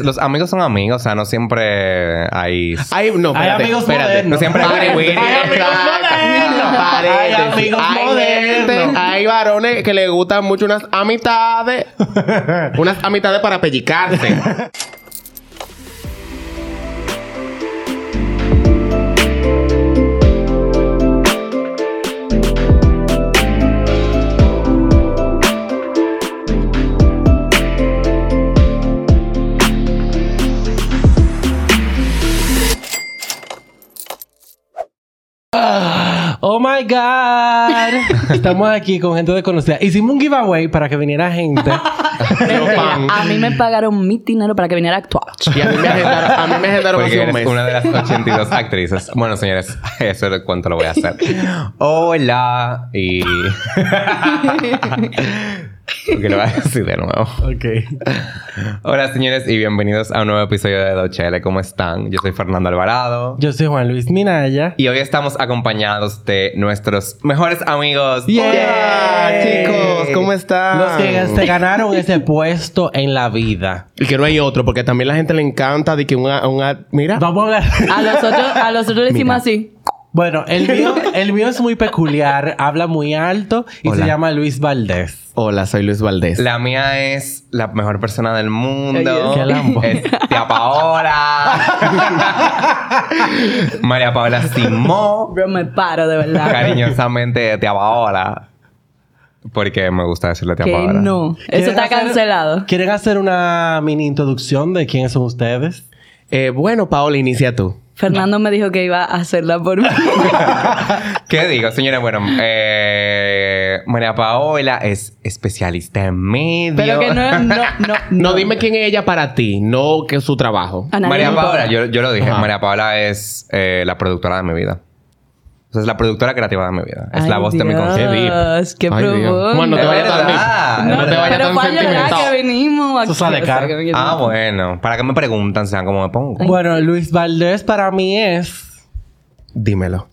los amigos son amigos, o sea, no siempre hay. Hay, no, Hay espérate, amigos espérate. modernos. No siempre hay- güey. Hay amigos Exacto. modernos. Paréntesis. Hay amigos Hay modernos. gente- hay varones que les gustan mucho unas amistades. unas amistades para pellicarse. Oh my God. Estamos aquí con gente desconocida. Hicimos un giveaway para que viniera gente. Fan. A mí me pagaron mi dinero para que viniera a actuar. Y a mí me agendaron, a mí me agendaron Porque hace un eres mes. una de las 82 actrices. Bueno, señores, eso es cuánto lo voy a hacer. Hola. Y. Porque lo voy a decir de nuevo. ok. Hola, señores, y bienvenidos a un nuevo episodio de Dochele. ¿Cómo están? Yo soy Fernando Alvarado. Yo soy Juan Luis Minaya. Y hoy estamos acompañados de nuestros mejores amigos. Yeah. Hola, chicos, ¿cómo están? Los que se ganaron ese puesto en la vida. Y que no hay otro, porque también la gente le encanta de que una, una mira. Vamos a ver. A los otros, a los otros le decimos así. Bueno, el mío, el mío es muy peculiar, habla muy alto y Hola. se llama Luis Valdés. Hola, soy Luis Valdés. La mía es la mejor persona del mundo. Qué lambo. Es Tía Paola. María Paola Simó. Bro, me paro, de verdad. Cariñosamente Tía Paola. Porque me gusta decirle Tía Que Paola. no. Eso ¿Quieren está hacer- cancelado. ¿Quieren hacer una mini introducción de quiénes son ustedes? Eh, bueno, Paola, inicia tú. Fernando me dijo que iba a hacerla por mí. ¿Qué digo, señores? Bueno, eh, María Paola es especialista en medio. Pero que no, no, no. No, dime quién es ella para ti, no que es su trabajo. María. Paola, yo, yo lo dije, Ajá. María Paola es eh, la productora de mi vida. O sea, es la productora creativa de mi vida. Es la voz de mi Dios, conciencia. Qué Ay, Dios. profundo. Bueno, no te vayas tan. No, No te vayas Pero tan sentimental. que sale aquí. O sea, caro. que vinimos. Ah, bueno. ¿Para qué me preguntan? Sean cómo me pongo. Bueno, Luis Valdés para mí es Dímelo.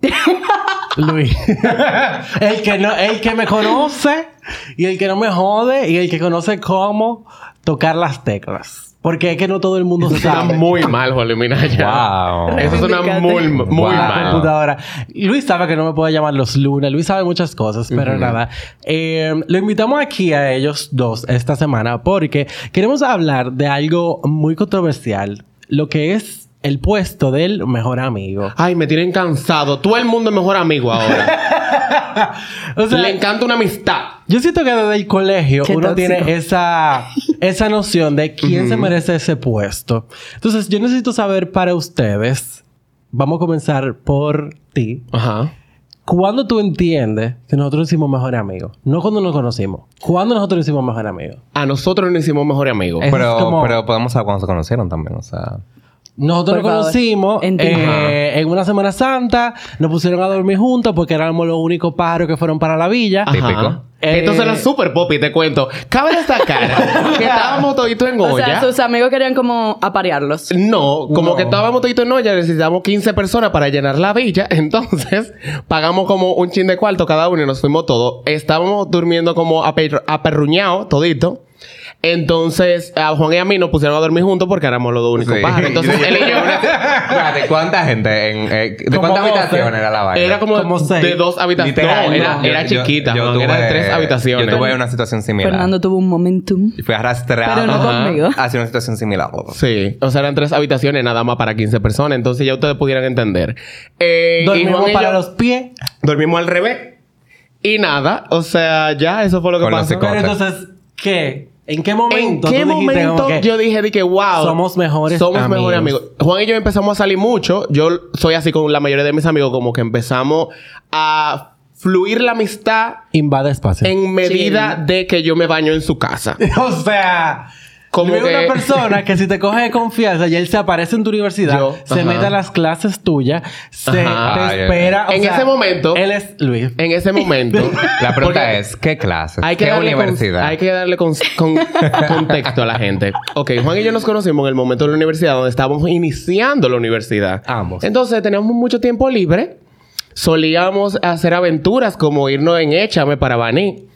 Luis. el que no, el que me conoce y el que no me jode y el que conoce cómo tocar las teclas. Porque es que no todo el mundo Eso suena sabe. muy mal, Juan Luis Minaya. Wow. Eso suena muy, muy Wow. mal. computadora. Luis sabe que no me puede llamar los lunes. Luis sabe muchas cosas, pero nada. Eh, lo invitamos aquí a ellos dos esta semana porque queremos hablar de algo muy controversial. Lo que es el puesto del mejor amigo. Ay, me tienen cansado. Todo el mundo es mejor amigo ahora. O sea, Le encanta una amistad. yo siento que desde el colegio Qué uno tóxico. tiene esa, esa noción de quién se merece ese puesto. Entonces, yo necesito saber para ustedes. Vamos a comenzar por ti. Ajá. ¿Cuándo tú entiendes que nosotros hicimos mejor amigos? No cuando nos conocimos. ¿Cuándo nosotros hicimos mejor amigos? A nosotros nos hicimos mejor amigos. Es Pero, como- pero podemos saber cuándo se conocieron también, o sea. Nosotros nos conocimos eh, en una Semana Santa. Nos pusieron a dormir juntos porque éramos los únicos pájaros que fueron para la villa. Típico. Eh, Entonces era súper popi, te cuento. Cabe destacar que estábamos toditos en O olla. sea, sus amigos querían como aparearlos. No, como No. que estábamos toditos en olla, necesitamos 15 personas para llenar la villa. Entonces, pagamos como un chin de cuarto cada uno y nos fuimos todos. Estábamos durmiendo como aper- aperruñados, todito. Entonces, a Juan y a mí nos pusieron a dormir juntos porque éramos los dos únicos Sí. pájaros. Entonces, él y yo... Espérate, ¿cuánta gente? En, eh, ¿De cuántas habitaciones era la vaina? Era como, Como seis. de dos habitaciones. No, era, yo- era yo- chiquita. yo era de tres habitaciones. Yo tuve una situación similar. Fernando tuvo un momentum. Y fui arrastrado Pero no Ajá. conmigo. hacia una situación similar. Sí, o sea, eran tres habitaciones nada más para 15 personas. Entonces ya ustedes pudieran entender. Eh, Dormimos y para yo los pies. Dormimos al revés. Y nada, o sea, ya eso fue lo que Con pasó. Pero entonces, ¿qué? ¿En qué ¿En momento? qué tú dijiste momento que yo dije de que wow? Somos mejores Somos amigos. mejores amigos. Juan y yo empezamos a salir mucho. Yo soy así con la mayoría de mis amigos, como que empezamos a fluir la amistad Invade espacio. en medida de que yo me baño en su casa. O sea, Como que- una persona que si te coge de confianza y él se aparece en tu universidad, Yo, se ajá. mete a las clases tuyas, se Ajá. te espera. o En sea, ese momento- Él es Luis. En ese momento. La pregunta es, ¿qué clases? Hay que ¿Qué darle con- universidad? hay que darle con- con- contexto a la gente. Ok, Juan y yo nos conocimos en el momento de la universidad donde estábamos iniciando la universidad. Ambos. Entonces teníamos mucho tiempo libre. Solíamos hacer aventuras como irnos en Échame para Baní.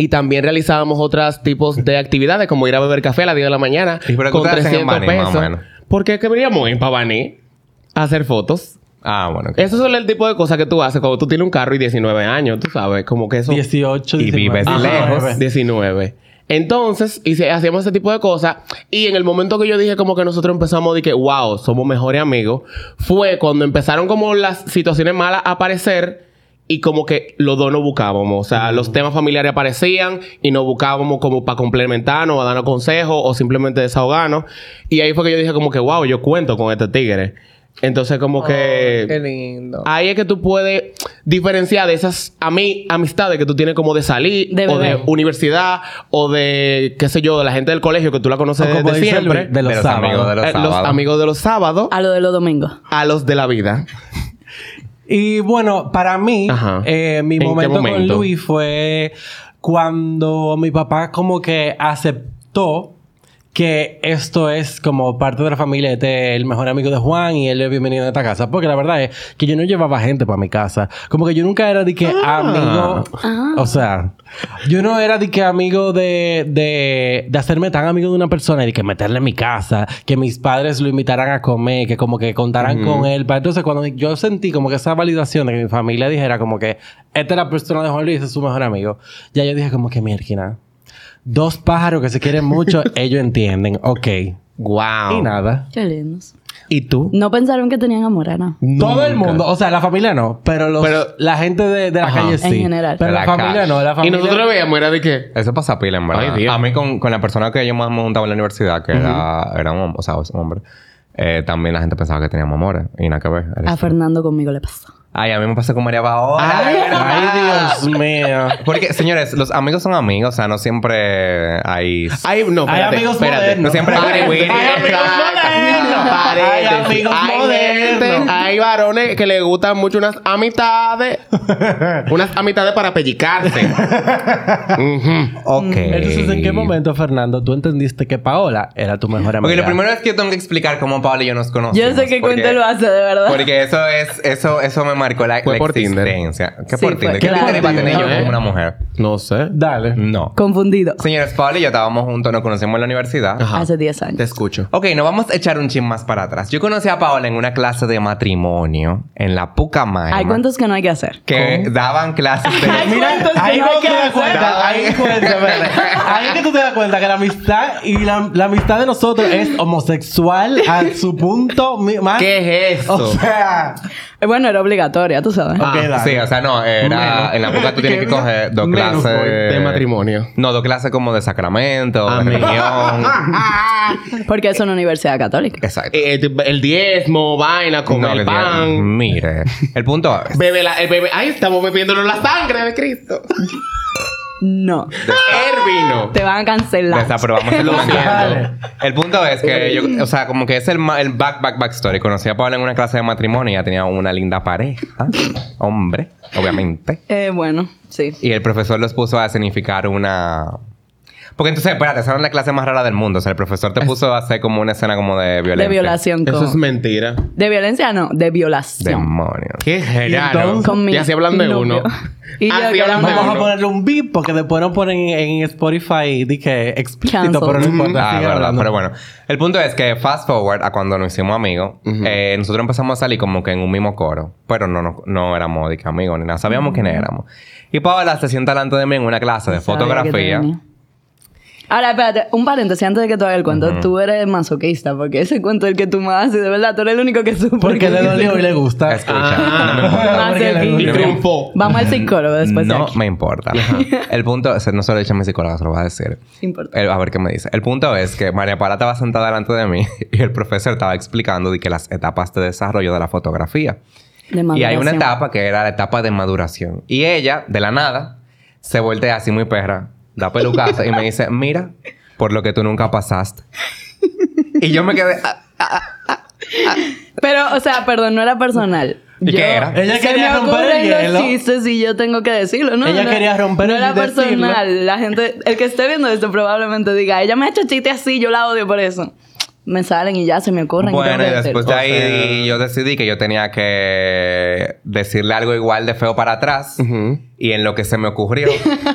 Y también realizábamos otros tipos de actividades, como ir a beber café a las 10 de la mañana. ¿Y pero con qué ustedes hacen en 300 Bani, más o pesos. menos? Porque queríamos ir para Bani a hacer fotos. Ah, bueno. Esos son el tipo de cosas que tú haces cuando tú tienes un carro y 19 años, tú sabes, como que eso... 18, Y 19. vives Ajá. lejos. 19. Entonces, y se- hacíamos ese tipo de cosas. Y en el momento que yo dije como que nosotros empezamos de que, wow, somos mejores amigos, fue cuando empezaron como las situaciones malas a aparecer y como que los dos nos buscábamos. O sea, los temas familiares aparecían y nos buscábamos como para complementarnos, a darnos consejos o simplemente desahogarnos. Y ahí fue que yo dije como que, wow, yo cuento con este tigre. Entonces como que... Qué lindo. Ahí es que tú puedes diferenciar de esas ami- amistades que tú tienes como de salir De o de universidad o de, qué sé yo, de la gente del colegio que tú la conoces desde dice siempre. Luis, de los De los sábados. amigos de los Eh, los sábados. amigos de los sábados A lo de los domingos. a los de la vida. Y bueno, para mí, eh, mi ¿En qué momento, con? Luis fue cuando mi papá como que aceptó que esto es como parte de la familia, este es el mejor amigo de Juan y él es bienvenido a esta casa. Porque la verdad es que yo no llevaba gente para mi casa. Como que yo nunca era de que Ah. amigo... Ah. O sea, yo no era de que amigo de, de, de hacerme tan amigo de una persona y de que meterle en mi casa, que mis padres lo invitaran a comer, que como que contaran con él. Entonces, cuando yo sentí como que esa validación de que mi familia dijera como que esta es la persona de Juan Luis, es su mejor amigo, ya yo dije como que mierda. Dos pájaros que se quieren mucho, ellos entienden. Ok. Wow. Y nada. Qué lindos. ¿Y tú? No pensaron que tenían amor, ¿no? Todo el mundo, o sea, la familia no, pero, los, Pero- la gente de, de la Ajá. calle sí. En general. Pero la, la familia calle. no, la Y familia. nosotros veíamos, era de que... Eso pasa pila, en verdad. Ay, Dios. a mí con, con la persona que yo más me juntaba en la universidad, que era, era un hombre, o sea, un hombre, eh, también la gente pensaba que teníamos amores. Y nada que ver. A. Fernando conmigo le pasó. Ay, a mí me pasó con María Paola. Ay, Ay, Dios mío. Porque, señores, los amigos son amigos. O sea, no siempre hay... Ay, no, Hay espérate, amigos espérate. modernos. No siempre hay. Hay amigos modernos. Hay amigos Hay modernos. gente- hay varones que les gustan mucho unas amistades. unas amistades para pellicarse. Ok. Entonces, ¿en qué momento, Fernando, tú entendiste que Paola era tu mejor amiga? Porque lo primero es que yo tengo que explicar cómo Paola y yo nos conocimos. Yo sé qué porque- cuento lo hace, de verdad. Porque eso es... Eso, eso me marcó la, Fue la por Tinder. existencia. ¿Qué Sí, por fue- Tinder? ¿Qué claro. Tinder iba a tener yo Tinder. como una mujer? No sé. Dale. No. Confundido. Señores, Paola y yo estábamos juntos, nos conocimos en la universidad. Ajá. Hace 10 años. Te escucho. Ok, nos vamos a echar un chin más para atrás. Yo conocí a Paola en una clase de matrimonio en la Pucamaima. Hay cuentos que no hay que hacer. que daban clases de... Mira, cuentos que ahí no es hay que te das hacer. cuenta, ahí es cuenta, espérate. Ahí es que tú te das cuenta que la amistad y la, la amistad de nosotros es homosexual a su punto mi- más. ¿Qué es eso? O sea, Bueno, era obligatoria, tú sabes. dale. Sí, o sea, no, era... Menos. En la época tú tienes que coger dos Menos clases... de matrimonio. No, dos clases como de sacramento, de religión. Porque es una universidad católica. Exacto. Eh, el diezmo, vaina, comer No, el pan. diga- Mire, el punto es... Bebe la, el bebé. Ay, estamos bebiéndonos la sangre de Cristo. No. El vino. Te van a cancelar. Desaprobamos el comentario. El punto es que yo, o sea, como que es el, el back, back, back story. Conocí a Paola en una clase de matrimonio y ella tenía una linda pareja. Hombre, obviamente. Eh, bueno, sí. Y el profesor los puso a escenificar una. Porque entonces, espérate, esa era la clase más rara del mundo. O sea, el profesor te puso a hacer como una escena como de violencia. De violación con... Eso es mentira. De violencia no, de violación. Demonios. Qué raro. entonces- Con mi Y así hablan de novio. uno. Y yo Así que hablan de Vamos uno. a ponerle un beep porque después nos ponen en Spotify di que explícito, Cancel. pero no importa. Ah, sigue verdad. hablando. Pero bueno. El punto es que fast forward a cuando nos hicimos amigos, eh, nosotros empezamos a salir como que en un mismo coro. Pero no, no, no éramos de que amigos ni nada. Sabíamos quiénes éramos. Y Paola se sienta delante de mí en una clase de Sabía que te fotografía. Ahora, espérate, un paréntesis antes de que tú hagas el cuento. Tú eres masoquista, porque ese cuento es el que tú más haces, de verdad, tú eres el único que sufre. Porque le dolió y le gusta. Escucha, Ah. no me importa. Triunfó. Vamos al psicólogo después de No aquí. me importa. El punto es, no se lo he dicho a mi psicóloga, se lo va a decir. Importa. El- a ver qué me dice. El punto es que María Paula estaba sentada delante de mí y el profesor estaba explicando de que las etapas de desarrollo de la fotografía. De Y hay una etapa que era la etapa de maduración. Y ella, de la nada, se voltea así muy perra, da pelucaza y me dice, mira, por lo que tú nunca pasaste. y yo me quedé... "Ah, Pero, o sea, perdón, no era personal. ¿Y qué era? Ella quería romper el hielo. los chistes y yo tengo que decirlo, ¿no? Ella No- quería romper no el era y decirlo. personal. La gente... El que esté viendo esto probablemente diga... Ella me ha hecho chiste así, yo la odio por eso. Me salen y ya se me ocurren. Bueno, y después de ahí yo decidí que yo tenía que decirle algo igual de feo para atrás. Y en lo que se me ocurrió,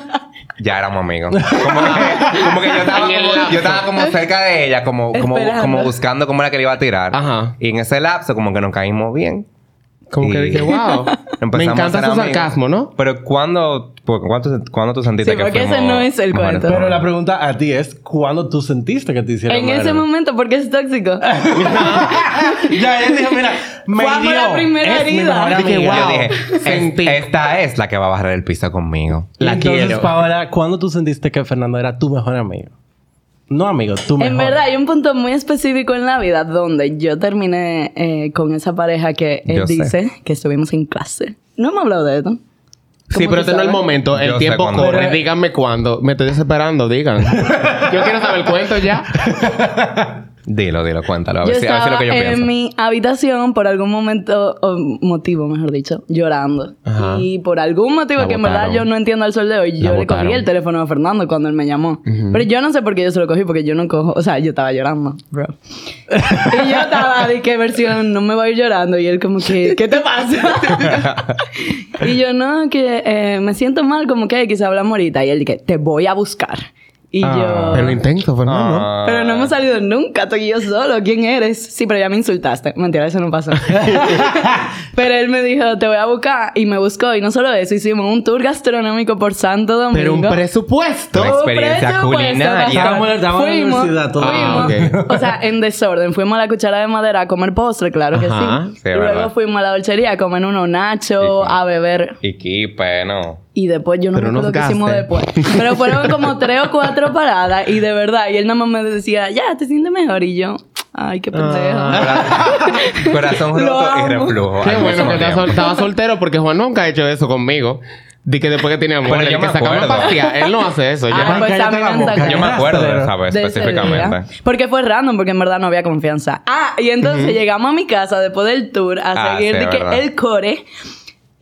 ya éramos amigos. Como que, como que yo, estaba yo estaba como cerca de ella, como, como, como buscando cómo era que le iba a tirar. Ajá. Y en ese lapso, como que nos caímos bien. Como que dije, wow. Me encanta su sarcasmo, ¿no? Pero ¿cuándo, ¿cuándo, ¿cuándo tú sentiste Sí, que porque ese no es el cuento. Pero la pregunta a ti es, ¿cuándo tú sentiste que te hicieron En mal? ese momento, porque es tóxico. ya, ella dijo, mira, me Fue amor a hirió. primera es herida. Dije, amiga. Yo wow. dije, "Es- Sentí. esta es la que va a barrer el piso conmigo. La entonces, quiero. Paola, ¿cuándo tú sentiste que Fernando era tu mejor amigo? No amigo, tu mejor. En verdad, hay un punto muy específico en la vida donde yo terminé eh, con esa pareja que él Yo sé. dice que estuvimos en clase. No hemos hablado de esto. Sí, ¿Cómo pero tú este no es el momento. El Yo tiempo corre. Pero- Díganme cuándo. Me estoy desesperando, digan. yo quiero saber el cuento ya. Dilo, dilo, cuéntalo. A Yo ver, a ver si es estaba lo que yo en pienso. mi habitación por algún momento, o motivo mejor dicho, llorando. Ajá. Y por algún motivo La que en verdad botaron. yo no entiendo al sol de hoy, La yo le botaron. cogí el teléfono a Fernando cuando él me llamó. Pero yo no sé por qué yo se lo cogí, porque yo no cojo, o sea, yo estaba llorando, bro. y yo estaba de qué versión, no me voy a ir llorando. Y él como que, ¿qué te pasa? y yo, no, que eh, me siento mal, como que quizá hablamos ahorita. Y él dije, te voy a buscar. Y Ah. yo... Pero intenso, Fernando. Ah. Pero no hemos salido nunca, estoy yo solo. ¿Quién eres? Sí, pero ya me insultaste. Mentira, eso no pasó. pero él me dijo, te voy a buscar. Y me buscó. Y no solo eso, hicimos un tour gastronómico por Santo Domingo. Pero un presupuesto. Una experiencia presupuesto, culinaria. Estábamos- estábamos en la Fuimos- universidad todavía. fuimos, Ah, O sea, en desorden. Fuimos a la cuchara de madera a comer postre, claro que Ajá. sí. Sí, y verdad. luego fuimos a la dulcería a comer unos nachos, a beber. Y Kipe, no. Y después yo no Pero me acuerdo qué hicimos después. Pero fueron como tres o cuatro paradas y de verdad. Y él nada más me decía, ya, te sientes mejor. Y yo, ay, qué pendejo. Corazón Lo roto y reflujo. Qué bueno que estaba, tiempo. sol- estaba soltero porque Juan nunca ha hecho eso conmigo. Di que después que teníamos Pero el yo que me sacamos a acuerdo. pasear, él no hace eso. Ya. pues boca. Yo me acuerdo de esa vez específicamente. Porque fue random, porque en verdad no había confianza. Ah, y entonces llegamos a mi casa después del tour a Ah, seguir sí, de que el core.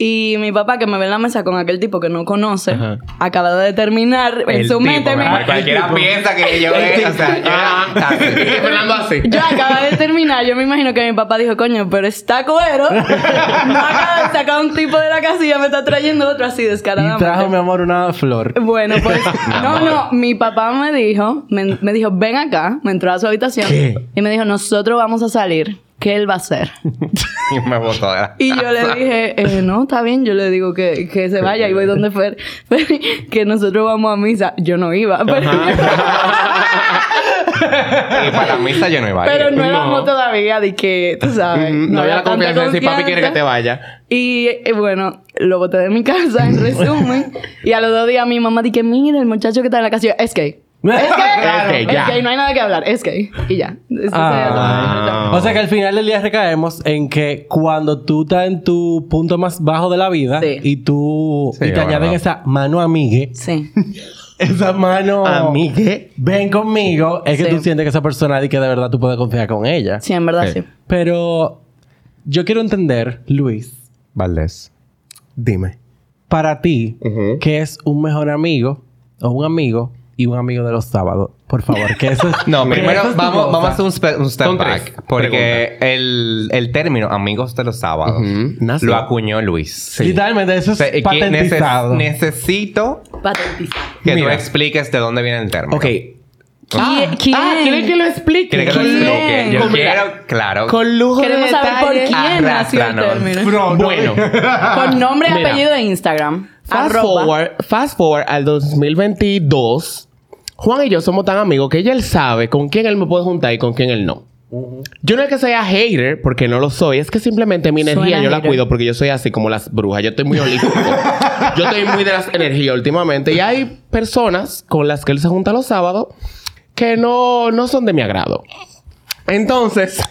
Y mi papá, que me ve en la mesa con aquel tipo que no conoce, Ajá. acaba de terminar en El su tipo, mente. mi Cualquiera tipo. piensa que yo es, o sea, yo y Fernando así. Yo acaba de terminar, yo me imagino que mi papá dijo, coño, pero está cuero. no acaba de sacar un tipo de la casilla, me está trayendo otro así Y descaradamente. trajo, mi amor, una flor. Bueno, pues, no, no, mi papá me dijo, me, me dijo, ven acá, me entró a su habitación ¿Qué? y me dijo, nosotros vamos a salir, ¿qué él va a hacer? y me botó de la Y yo le dije, eh, no, está bien, yo le digo que, que se vaya y voy donde Fer, Fer, que nosotros vamos a misa. Yo no iba, pero, Y para la misa yo no iba pero no No. éramos todavía de que, tú sabes, No había la confianza de decir, papi quiere que te vaya. Y eh, bueno, lo boté de mi casa, en resumen. y a los dos días mi mamá dije, mira, el muchacho que está en la casa. Yo, es gay. Es gay. Claro, es ya. gay, no hay nada que hablar. Es gay. Y ya. Ah. Ah. O sea que al final del día recaemos en que cuando tú estás en tu punto más bajo de la vida Sí. y tú Sí, y te es añaden verdad. esa mano amigue, Sí. esa mano Amigue. ven conmigo, es que Sí. tú sientes que esa persona y que de verdad tú puedes confiar con ella. Sí, en verdad Sí. sí. Pero yo quiero entender, Luis, Valdés. Dime. para ti, Ujú. ¿qué es un mejor amigo o un amigo y un amigo de los sábados? Por favor, que eso es... No, primero es vamos, vamos a hacer un, spe- un step Son tres back. Porque el, el término amigos de los sábados Ujú, nació. lo acuñó Luis. Literalmente, eso es O sea, que patentizado. neces- necesito Patentizado. que tú Mira. expliques de dónde viene el término. Ok. Ah, ¿Quién? Ah, ¿quieren que lo explique? ¿Quieres que lo explique? Yo Con- quiero, claro. Con lujo Queremos de saber por quién nació el término. Bueno. Con nombre apellido de Instagram. Fast Arroba. forward, fast forward al 2022. Juan y yo somos tan amigos que ella él sabe con quién él me puede juntar y con quién él no. Yo no es que sea hater, porque no lo soy. Es que simplemente mi energía Suena yo la hater. cuido porque yo soy así como las brujas. Yo estoy muy holístico. yo estoy muy de las energías últimamente. Y hay personas con las que él se junta los sábados que no, no son de mi agrado. Entonces,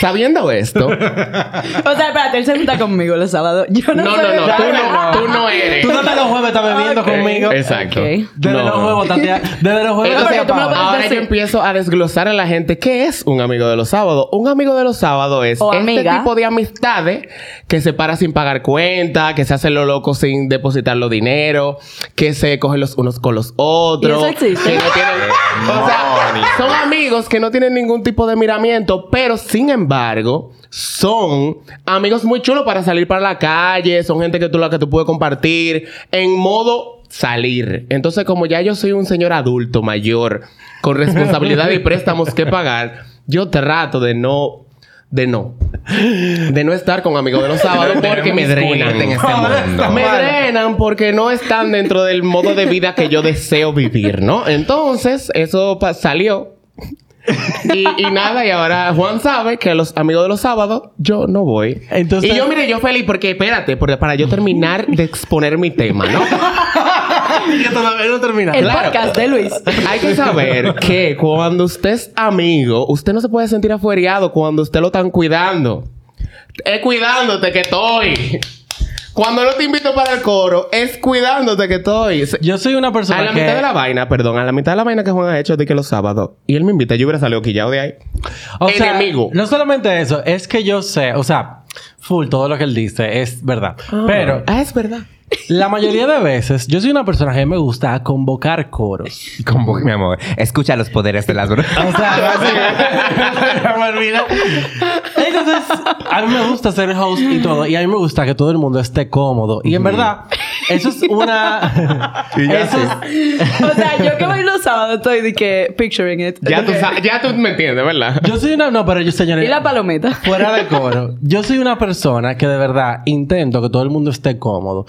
Sabiendo esto, O sea, espérate, él se junta conmigo los sábados. Yo no no, soy no, no, tú no, tú no eres. Tú no te los jueves estás bebiendo Ok. conmigo. Exacto. Ok. Desde No. los juegos, Tatiana. Desde los juegos. Entonces, tú me lo ahora decir. yo empiezo a desglosar a la gente qué es un amigo de los sábados. Un amigo de los sábados es O este amiga. tipo de amistades que se para sin pagar cuenta, que se hacen lo loco sin depositar los dinero, que se cogen los unos con los otros. ¿Y eso existe? que no tienen- o sea, son amigos que no tienen ningún tipo de miramiento, pero sin embargo son amigos muy chulos para salir para la calle, son gente que tú la que tú puedes compartir en modo salir. Entonces, como ya yo soy un señor adulto mayor con responsabilidad y préstamos que pagar, yo trato de no de no de no estar con amigos de los sábados porque me drenan en este mundo. me drenan porque no están dentro del modo de vida que yo deseo vivir, ¿no? Entonces, eso salió. Y, y nada, y ahora Juan sabe que los amigos de los sábados yo no voy. Entonces- y yo, mire, yo feliz porque, espérate, porque para yo terminar de exponer mi tema, ¿no? que todavía no termina. El Claro. podcast de Luis. Hay que saber que cuando usted es amigo, usted no se puede sentir afuereado cuando usted lo están cuidando. Es cuidándote que estoy. Cuando no te invito para el coro, es cuidándote que estoy. Yo soy una persona A la que... mitad de la vaina, perdón, a la mitad de la vaina que Juan ha hecho de que los sábados. Y él me invita, yo hubiera salido quillado de ahí. O sea, Enemigo. no solamente eso, es que yo sé, o sea, full, todo lo que él dice es verdad. Pero Ah, es verdad. La mayoría de veces, yo soy una persona que me gusta convocar coros. Como mi amor. Escucha los poderes de las brujas. O sea, olvida. Entonces, a mí me gusta ser host y todo. Y a mí me gusta que todo el mundo esté cómodo. Y en verdad, eso es una... eso es- O sea, yo que voy los sábados estoy de que picturing it. Ya tú, ya tú me entiendes, ¿verdad? Yo soy una... No, pero yo, señores... Y la palometa. Fuera de coro. Yo soy una persona que de verdad intento que todo el mundo esté cómodo.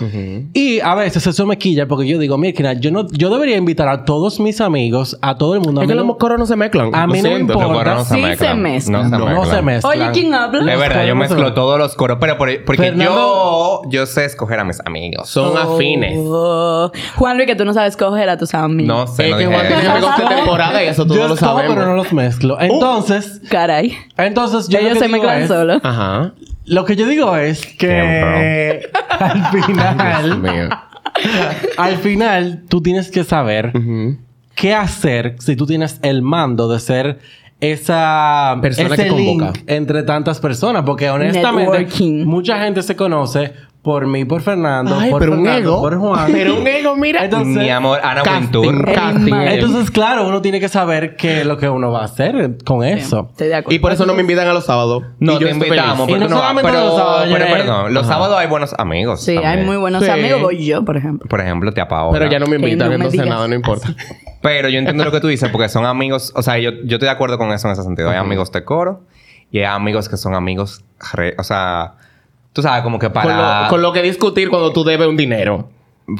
Y a veces eso me quilla porque yo digo, mira, yo no, yo debería invitar a todos mis amigos, a todo el mundo. A Es mí que no- los coros no se mezclan. A mí no me siento. importa. No se Sí se mezclan. mezclan. No se no, mezclan. se mezclan. Oye, ¿quién habla? De verdad, yo no mezclo todos los coros. Pero por- porque Fernando- yo... Yo sé escoger a mis amigos. Son afines. Oh. Juan Luis, que tú no sabes coger a tus amigos. No sé, Es no que dije eso. amigos de temporada y eso todos Yo lo escojo, sabemos. pero no los mezclo. Entonces, Caray. entonces yo lo Ellos que se digo mezclan es- solo. Ajá. Lo que yo digo es que al Dios final, mío. al final, tú tienes que saber Ujú. qué hacer si tú tienes el mando de ser esa Persona ese que convoca. link entre tantas personas porque honestamente Networking. mucha gente se conoce por mí por Fernando Ay, por pero un Fernando, ego. por Juan Pero un ego, mira. Entonces- Mi amor, Ana Casting, Wintour. casting. Entonces claro uno tiene que saber qué es lo que uno va a hacer con eso Estoy de acuerdo. Y por eso no me invitan a los sábados. No, Y yo te invitamos. feliz. Y no no, solamente pero, los sábados, pero perdón. Los Ajá. sábados hay buenos amigos. Sí, hay muy buenos Sí. amigos. Voy yo, por ejemplo. Por ejemplo, te Paola. Pero ya no me invitan, no entonces nada, no importa. Pero yo entiendo lo que tú dices porque son amigos, o sea, yo, yo estoy de acuerdo con eso en ese sentido. Hay amigos de coro y hay amigos que son amigos, re- o sea, tú sabes, como que Con para. lo, con lo que discutir cuando tú debes un dinero.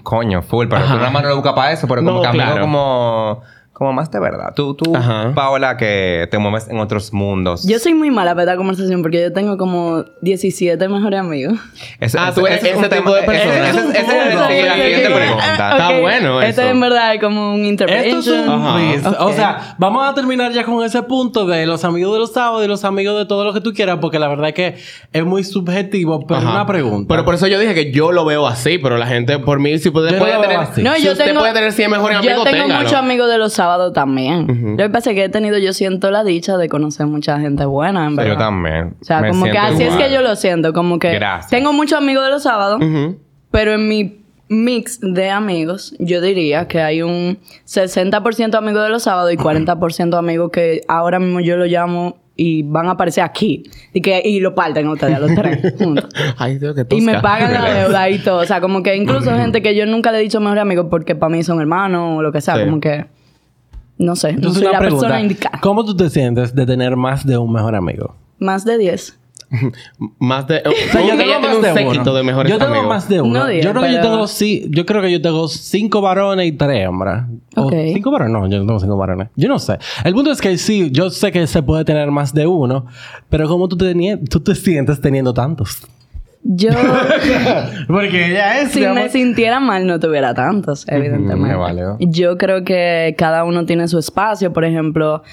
Coño, full, pero nada más no lo buscas para eso, pero como No, que claro. como. Como más de verdad. Tú, tú, Ajá. Paola, que te mueves en otros mundos. Yo soy muy mala para esta conversación porque yo tengo como 17 mejores amigos. Ese- Ah, ese- tú eres ese es ese tipo de persona. ese- ese- ese es la siguiente sí. pregunta. Está Ok, bueno Esto eso. en verdad es como un intervention. Esto es un Ajá. quiz. Ok. O sea, vamos a terminar ya con ese punto de los amigos de los sábados y los amigos de todo lo que tú quieras, porque la verdad es que es muy subjetivo, pero Ajá. una pregunta. Pero por eso yo dije que yo lo veo así, pero la gente, por mí, si puede, puede tener. así. No, si yo usted tengo, puede tener 100 mejores amigos, Yo tengo muchos amigos de los sábados también. Lo que pasa es que he tenido, yo siento la dicha de conocer mucha gente buena, en verdad. Yo también. O sea, Me como que así es que yo lo siento. Como que Gracias. tengo muchos amigos de los sábados, pero en mi mix de amigos, yo diría que hay un 60% amigos de los sábados y 40% amigos que ahora mismo yo lo llamo y van a aparecer aquí. Y que y lo parten ustedes, a los tres juntos. Ay, Dios, que Y me pagan la deuda y todo. O sea, como que incluso gente que yo nunca le he dicho mejor amigo porque para mí son hermanos o lo que sea. Sí. Como que... No sé. No Entonces, soy una la pregunta. persona indicada. ¿Cómo tú te sientes de tener más de un mejor amigo? Más de 10. Más de. O sea, yo tengo más un de uno. de mejores Yo tengo amigos. más de uno. No yo creo que yo tengo sí, yo creo que yo tengo cinco varones y tres hembras. O Ok. cinco varones, no, yo no tengo cinco varones. Yo no sé. El punto es que sí, yo sé que se puede tener más de uno, pero ¿cómo tú te, teni- tú te sientes teniendo tantos? Yo... Porque ya es si me sintiera mal no tuviera tantos, evidentemente. me vale. Yo creo que cada uno tiene su espacio. Por ejemplo,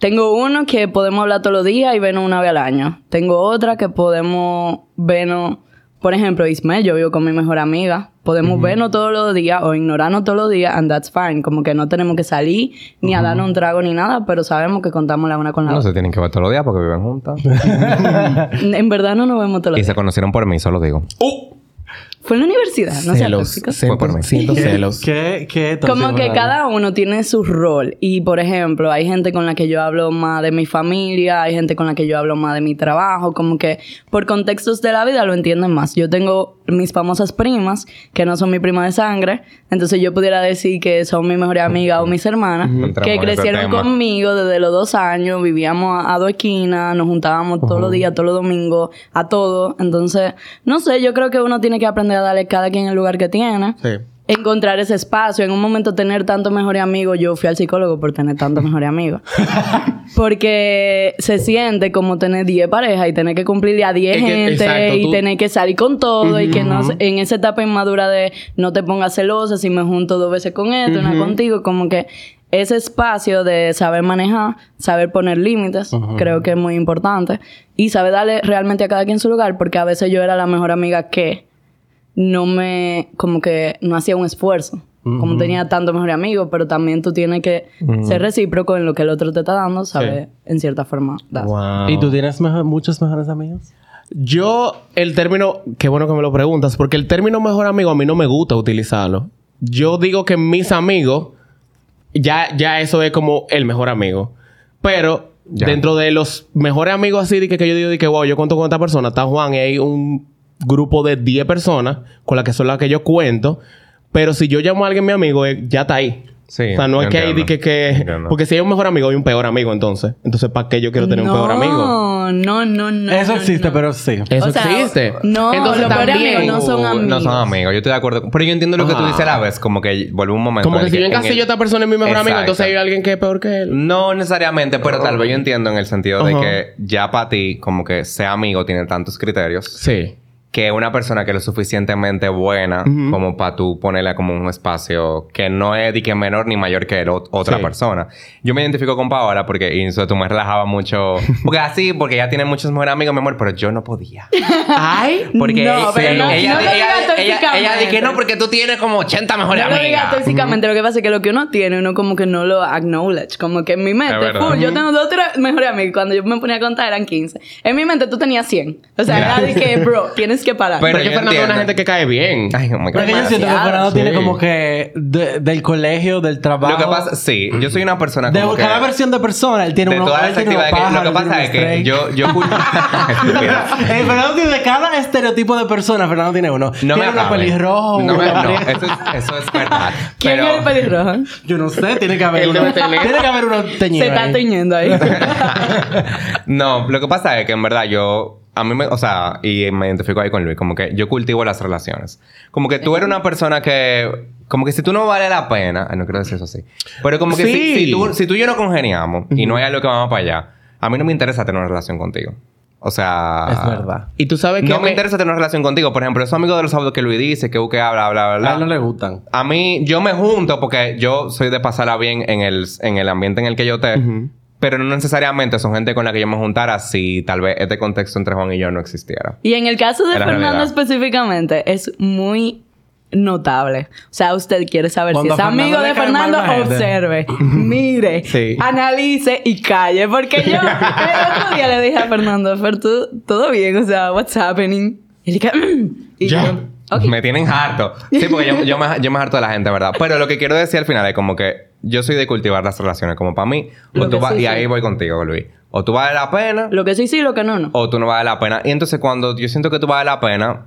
Tengo uno que podemos hablar todos los días y vernos una vez al año. Tengo otra que podemos vernos, por ejemplo, Ismael, yo vivo con mi mejor amiga. Podemos vernos todos los días o ignorarnos todos los días and that's fine. Como que no tenemos que salir ni a darnos un trago ni nada, pero sabemos que contamos la una con la No otra. se tienen que ver todos los días porque viven juntas. En verdad no nos vemos todos los y días. se conocieron por mí, solo digo. Fue en la universidad, no celos. Fue por mí. Siento celos. ¿Qué, qué Como que cada uno tiene su rol. Y por ejemplo, hay gente con la que yo hablo más de mi familia, hay gente con la que yo hablo más de mi trabajo. Como que por contextos de la vida lo entienden más. Yo tengo mis famosas primas, que no son mi prima de sangre. Entonces yo pudiera decir que son mi mejor amiga o mis hermanas, Entramos que crecieron conmigo desde los dos años. Vivíamos a, a dos esquinas, nos juntábamos todos los días, todos los domingos, a todo. Entonces, no sé, yo creo que uno tiene que aprender a darle cada quien el lugar que tiene Sí. Encontrar ese espacio. En un momento tener tantos mejores amigos, yo fui al psicólogo por tener tantos mejores amigos. Porque se siente como tener 10 parejas y tener que cumplirle a 10 Es que, gente exacto, y tú- tener que salir con todo y que no en esa etapa inmadura de no te pongas celosa si me junto dos veces con esto, una contigo, como que ese espacio de saber manejar, saber poner límites, creo que es muy importante y saber darle realmente a cada quien su lugar, porque a veces yo era la mejor amiga que no me, como que no hacía un esfuerzo. Como tenía tanto mejor amigo, pero también tú tienes que ser recíproco en lo que el otro te está dando, ¿sabes? En cierta forma. Wow. ¿Y tú tienes muchos mejores amigos? Yo, el término, qué bueno que me lo preguntas, porque el término mejor amigo a mí no me gusta utilizarlo. Yo digo que mis amigos, ya, ya eso es como el mejor amigo. Pero Ya. dentro de los mejores amigos así de que, que yo digo de que, wow, yo cuento con esta persona, está Juan y hay un grupo de 10 personas con las que son las que yo cuento. Pero si yo llamo a alguien mi amigo, eh, ya está ahí. Sí, o sea, no es que hay que, que-. Porque si hay un mejor amigo, hay un peor amigo entonces. Entonces, ¿para qué yo quiero tener un peor amigo? No, no, no, no. Eso existe, no. pero sí. Eso O sea, existe. no, Entonces los peores también- amigos no son amigos. No son amigos, yo estoy de acuerdo. Pero yo entiendo lo que tú Ah. dices a la vez, como que vuelve un momento. Como que si yo en encasillo a esta persona en mi mejor amigo, entonces hay alguien que es peor que él. No necesariamente, pero tal vez yo entiendo en el sentido de que ya para ti, como que sea amigo tiene tantos criterios Sí. Que una persona que es lo suficientemente buena como para tú ponerle como un espacio que no es de que menor ni mayor que el ot- otra Sí. persona. Yo me identifico con Paola porque eso tú me relajaba mucho. Porque así, porque ella tiene muchos mejores amigos, mi amor, pero yo no podía. Ay. Porque No, pero no- ella, no lo ella, digas ella, ella, dice que no, porque tú tienes como 80 mejores No lo digas amigas. tóxicamente, lo que pasa es que lo que uno tiene, uno como que no lo acknowledge. Como que en mi mente, full, yo tengo dos tres mejores amigos. Cuando yo me ponía a contar eran 15. En mi mente tú tenías 100. O sea, era de que, bro, tienes que parar. Pero Pero es que yo Fernando es una gente que cae bien. Ay, oh my God. Porque yo siento que. Fernando tiene como que de- del colegio, del trabajo. Lo que pasa, sí, yo soy una persona de que... cada versión de persona, él tiene de todas las actividades que... Lo que pasa es que yo... yo Estúpida. Eh, Fernando tiene de cada estereotipo de persona, Fernando tiene uno. No tiene me uno pelirrojo, No, me, uno no, eso es, eso es verdad. ¿Quién Pero- es el pelirrojo? Yo no sé, tiene que haber uno. Tiene que haber uno teñido. Se está teñiendo ahí. No, lo que pasa es que en verdad yo... A mí me... O sea, y me identifico ahí con Luis. Como que yo cultivo las relaciones. Como que tú eres una persona que... Como que si tú no vale la pena... Ay, no quiero decir eso así. Pero como que si, Sí. si tú, si tú y yo no congeniamos... Y no hay algo que vamos para allá... A mí no me interesa tener una relación contigo. O sea... Es verdad. Y tú sabes que... No me interesa tener una relación contigo. Por ejemplo, esos amigos de los sábados que Luis dice, que busque bla, bla, bla, A él no le gustan. A mí, yo me junto porque yo soy de pasarla bien en el, en el ambiente en el que yo esté. Pero no necesariamente son gente con la que yo me juntara si tal vez este contexto entre Juan y yo no existiera. Y en el caso de Fernando realidad. específicamente, es muy notable. O sea, usted quiere saber Cuando si es a Fernando amigo le de Fernando, observe, mire, Sí. analice y calle. Porque yo el otro día le dije a Fernando, Fer, ¿tú- todo bien, o sea, what's happening? Y dije, y Ya. yo, Me tienen harto. Sí, porque yo, yo, me, yo me harto de la gente, ¿verdad? Pero lo que quiero decir al final es como que yo soy de cultivar las relaciones como para mí. O tú vas, sí, y sí. ahí voy contigo, Luis. O tú vale la pena Lo que sí, sí, lo que no, no. o tú no vale la pena. Y entonces cuando yo siento que tú vale la pena,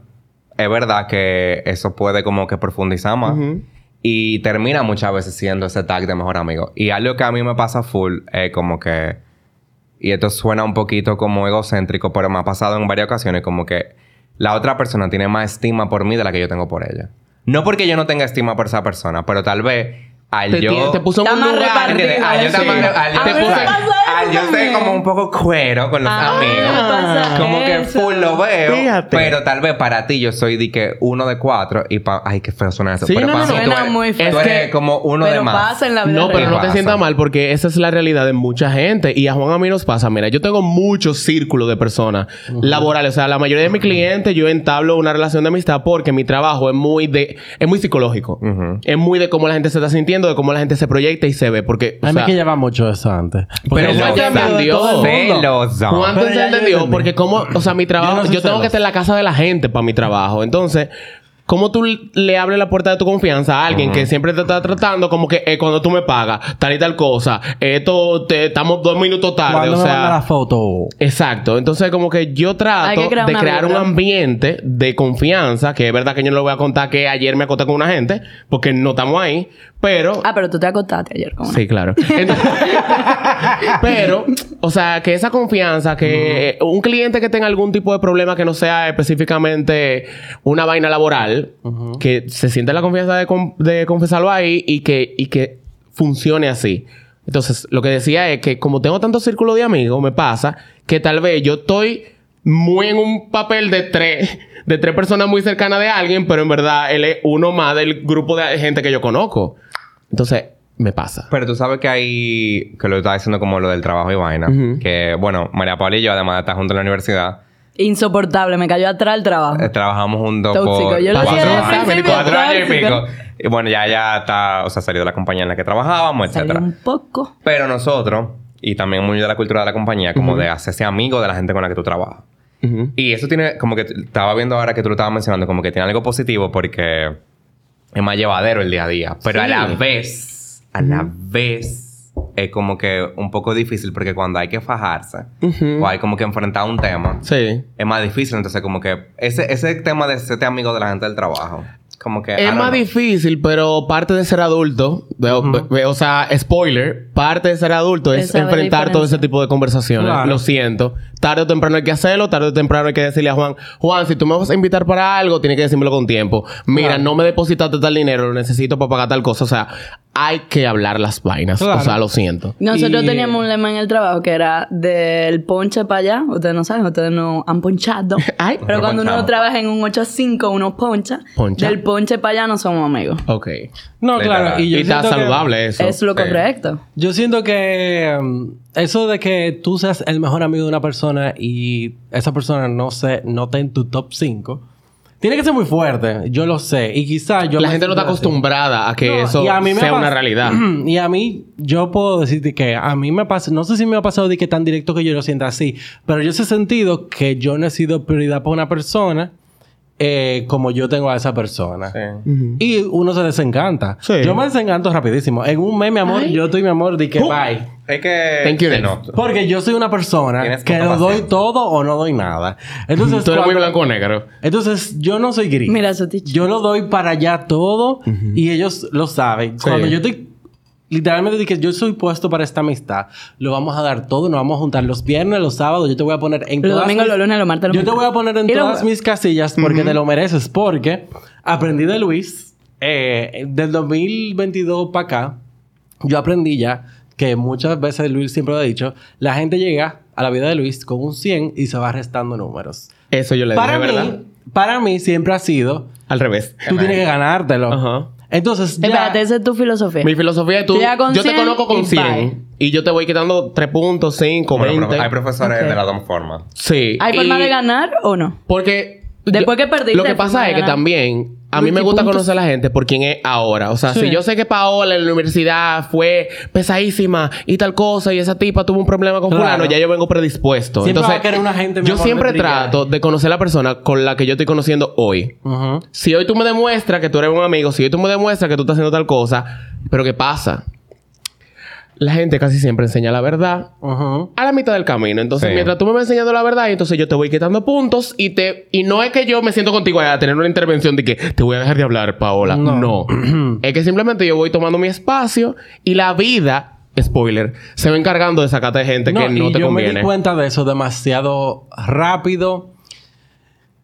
es verdad que eso puede como que profundizar más. Y termina muchas veces siendo ese tag de mejor amigo. Y algo que a mí me pasa full es como que... Y esto suena un poquito como egocéntrico, pero me ha pasado en varias ocasiones como que la otra persona tiene más estima por mí de la que yo tengo por ella. No porque yo no tenga estima por esa persona, pero tal vez al Te, yo... tiene- te puso en un lugar... yo ser como un poco cuero con los Ah, amigos. Como que eso. full lo veo. Fíjate. Pero tal vez para ti yo soy de que uno de cuatro y pa... Ay, qué feo suena eso. Sí, pero no, para no, mí no. tú Suena eres, muy feo. tú Es eres que- como uno de Pero más. pasa en la vida No, pero real. no te sientas mal porque esa es la realidad de mucha gente. Y a Juan a mí nos pasa. Mira, yo tengo muchos círculos de personas laborales. O sea, la mayoría de mis clientes yo entablo una relación de amistad porque mi trabajo es muy de... Es muy psicológico. Ujú. Es muy de cómo la gente se está sintiendo, de cómo la gente se proyecta y se ve. Porque... o A mí sea, que lleva mucho eso antes. Pero Amigo de entendió. Celoso. ¿Cuánto Pero se ya yo entendió? entendí. Porque como, o sea, mi trabajo, Yo no yo, soy tengo que celoso. estar en la casa de la gente para mi trabajo. Entonces, ¿cómo tú le abres la puerta de tu confianza a alguien que siempre te está tratando como que eh, cuando tú me pagas, tal y tal cosa, esto te, estamos dos minutos tarde, Cuando o me manda la sea. foto. Exacto. Entonces, como que yo Hay trato que crear de una crear un vibra. ambiente de confianza, que es verdad que yo no le voy a contar que ayer me acosté con una gente, porque no estamos ahí, pero Ah, pero tú te acostaste ayer con. Sí, claro. Entonces- pero, o sea, que esa confianza, que un cliente que tenga algún tipo de problema que no sea específicamente una vaina laboral, que se siente la confianza de, de confesarlo ahí y que, y que funcione así. Entonces, lo que decía es que como tengo tanto círculo de amigos, me pasa que tal vez yo estoy muy en un papel de tres, de tres personas muy cercanas de alguien, pero en verdad él es uno más del grupo de gente que yo conozco. Entonces, me pasa. Pero tú sabes que hay... Que lo estaba diciendo como lo del trabajo y vaina. Que, bueno, María Paula y yo, además de estar juntos en la universidad, Insoportable, me cayó atrás el trabajo. eh, trabajamos juntos Tóxico. por Yo lo cuatro años. Cuatro años y pico. Y bueno, ya, ya está... O sea, salió de la compañía en la que trabajábamos, Salió etcétera. un poco. Pero nosotros, y también muy de la cultura de la compañía, como de hacerse amigo de la gente con la que tú trabajas. Y eso tiene, como que estaba viendo ahora que tú lo estabas mencionando, como que tiene algo positivo porque es más llevadero el día a día. Pero a la vez, a la vez, es como que un poco difícil porque cuando hay que fajarse o hay como que enfrentar un tema, Sí. es más difícil. Entonces, como que ese, ese tema de ser amigo de la gente del trabajo, como que. I Es más know. difícil, pero parte de ser adulto, de- de- o sea, spoiler, parte de ser adulto es enfrentar todo ese tipo de conversaciones. Claro. Lo siento. Tarde o temprano hay que hacerlo, tarde o temprano hay que decirle a Juan, Juan, si tú me vas a invitar para algo, tienes que decírmelo con tiempo. Mira, Claro. no me depositaste tal dinero, lo necesito para pagar tal cosa. O sea, hay que hablar las vainas. Claro. O sea, lo siento. Nosotros Y- teníamos un lema en el trabajo que era del ponche para allá. Ustedes no saben, ustedes no han ponchado. Ay. Pero cuando uno trabaja en un 8 a 5, uno poncha. Poncha. Del ponche para allá no somos amigos. Ok. No, claro. Y, yo Y está saludable eso. es lo sí. correcto. Yo siento que um, eso de que tú seas el mejor amigo de una persona y esa persona no se no esté en tu top 5, tiene que ser muy fuerte. Yo lo sé. Y quizás yo... La gente no está acostumbrada a que No, eso a sea una realidad. y a mí, yo puedo decirte que a mí me pasa, no sé si me ha pasado de que tan directo que yo lo sienta así, pero yo he sentido que yo no he sido prioridad para una persona eh, como yo tengo a esa persona. Y uno se desencanta. Sí. Yo me desencanto rapidísimo. En un mes, mi amor, Ay. yo estoy, mi amor, de que Uh. bye. Es que. Thank you. Porque yo soy una persona que lo doy todo o no doy nada. Entonces, Tú eres muy blanco o negro. entonces, yo no soy gris. Mira. Yo lo doy para allá todo y ellos lo saben. Sí. Cuando yo estoy literalmente dije, yo soy puesto para esta amistad, lo vamos a dar todo, nos vamos a juntar los viernes, los sábados, yo te voy a poner en Los todas domingos, mis- los lunes, los martes, los Yo te voy a poner en todas jueves. mis casillas porque te lo mereces, porque aprendí de Luis eh, del 2022 para acá. Yo aprendí ya que muchas veces Luis siempre lo ha dicho, la gente llega a la vida de Luis con un 100 y se va restando números. Eso yo le Para dije, mí, ¿verdad? para mí siempre ha sido, Al revés. tú tienes que ganártelo. Ajá. Entonces, ya... Espérate, esa es tu filosofía. Mi filosofía es tú. Tú ya con Yo te 100 conozco con y 100. bye. Y yo te voy quitando 3 puntos, 5, Bueno, 20. pero hay profesores Ok. de las dos formas. Sí. ¿Hay Y- forma de ganar o no? Porque. Después que perdiste, Lo que hay forma pasa de es que ganar. también. A mí me gusta puntos. conocer a la gente por quién es ahora. O sea, Sí. si yo sé que Paola en la universidad fue pesadísima y tal cosa y esa tipa tuvo un problema con Claro. fulano, ya yo vengo predispuesto. Siempre Entonces, va a querer una gente yo siempre de trato de conocer a la persona con la que yo estoy conociendo hoy. Si hoy tú me demuestras que tú eres un amigo, si hoy tú me demuestras que tú estás haciendo tal cosa, pero ¿qué pasa? La gente casi siempre enseña la verdad a la mitad del camino. Entonces, Sí. mientras tú me vas enseñando la verdad, entonces yo te voy quitando puntos y te y no es que yo me siento contigo a tener una intervención de que te voy a dejar de hablar, Paola. No. No. es que simplemente yo voy tomando mi espacio y la vida, spoiler, se va encargando de sacarte de gente que no y te yo me conviene. di cuenta de eso demasiado rápido.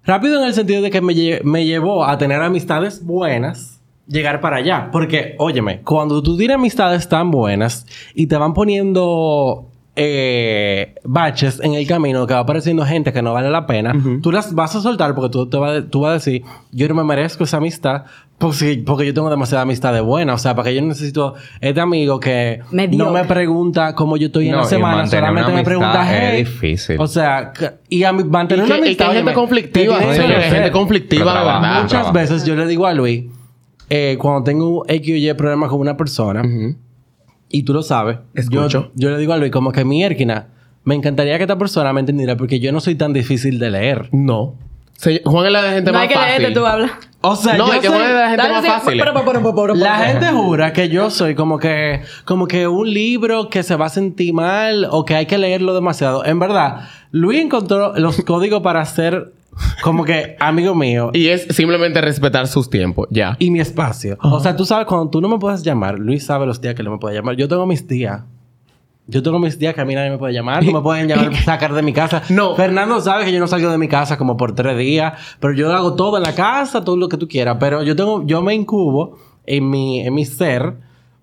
Rápido en el sentido de que me, lle- me llevó a tener amistades buenas, llegar para allá. Porque, óyeme, cuando tú tienes amistades tan buenas y te van poniendo eh, baches en el camino que va apareciendo gente que no vale la pena, tú las vas a soltar porque tú, te vas, tú vas a decir, yo no me merezco esa amistad porque, porque yo tengo demasiada amistad de buena. O sea, para que yo necesito este amigo que no me pregunta cómo yo estoy en No, la semana, solamente me pregunta, amistad es hey. difícil. O sea, que- y a mí, mantener Y una que- y que amistad... hay gente conflictiva, que que gente conflictiva de verdad. Muchas veces yo le digo a Luis, eh, cuando tengo un X o Y problema con una persona, y tú lo sabes, yo, Escucho. yo le digo a Luis como que mi Erkina, me encantaría que esta persona me entendiera porque yo no soy tan difícil de leer. No. Se- Juan es la de gente No más hay que fácil. leerte, tú hablas. O sea, No, yo es que soy- Juan es de la gente más sí, fácil. pero, pero, pero, pero, La gente jura que yo soy como que, como que un libro que se va a sentir mal o que hay que leerlo demasiado. En verdad, Luis encontró los códigos para ser como que amigo mío y, Y es simplemente respetar sus tiempos, ya. mi espacio. O sea, tú sabes, cuando tú no me puedes llamar, Luis sabe los días que no me puede llamar. Yo tengo mis días. Yo tengo mis días que a mí nadie me puede llamar, no me pueden llamar, sacar de mi casa. No. Fernando sabe que yo no salgo de mi casa como por tres días, pero yo hago todo en la casa, todo lo que tú quieras. Pero yo tengo, yo me incubo en mi, en mi ser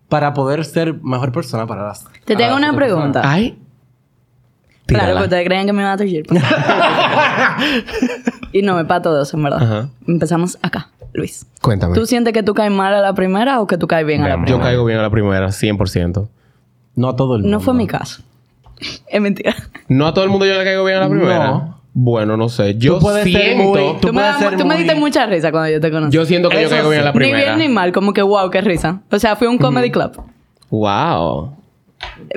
para poder ser mejor persona para las. Te tengo las una pregunta. Ay. Claro, Tírala. que ustedes creen que me van a trujir. y no, me para todos, en verdad. Ajá. Empezamos acá, Luis. Cuéntame. ¿Tú sientes que tú caes mal a la primera o que tú caes bien a la primera? Yo caigo bien a la primera, 100%. personas. No a todo el mundo. No fue mi caso. es mentira. ¿No a todo el mundo yo le caigo bien a la primera? No. Bueno, no sé. Yo puedes ser siento... muy- Tú, Tú me, puedes das- ser tú me muy- diste mucha risa cuando yo te conocí. Yo siento que yo caigo bien a la ni primera. bien ni mal, como que wow, qué risa. O sea, fui a un comedy club. Wow.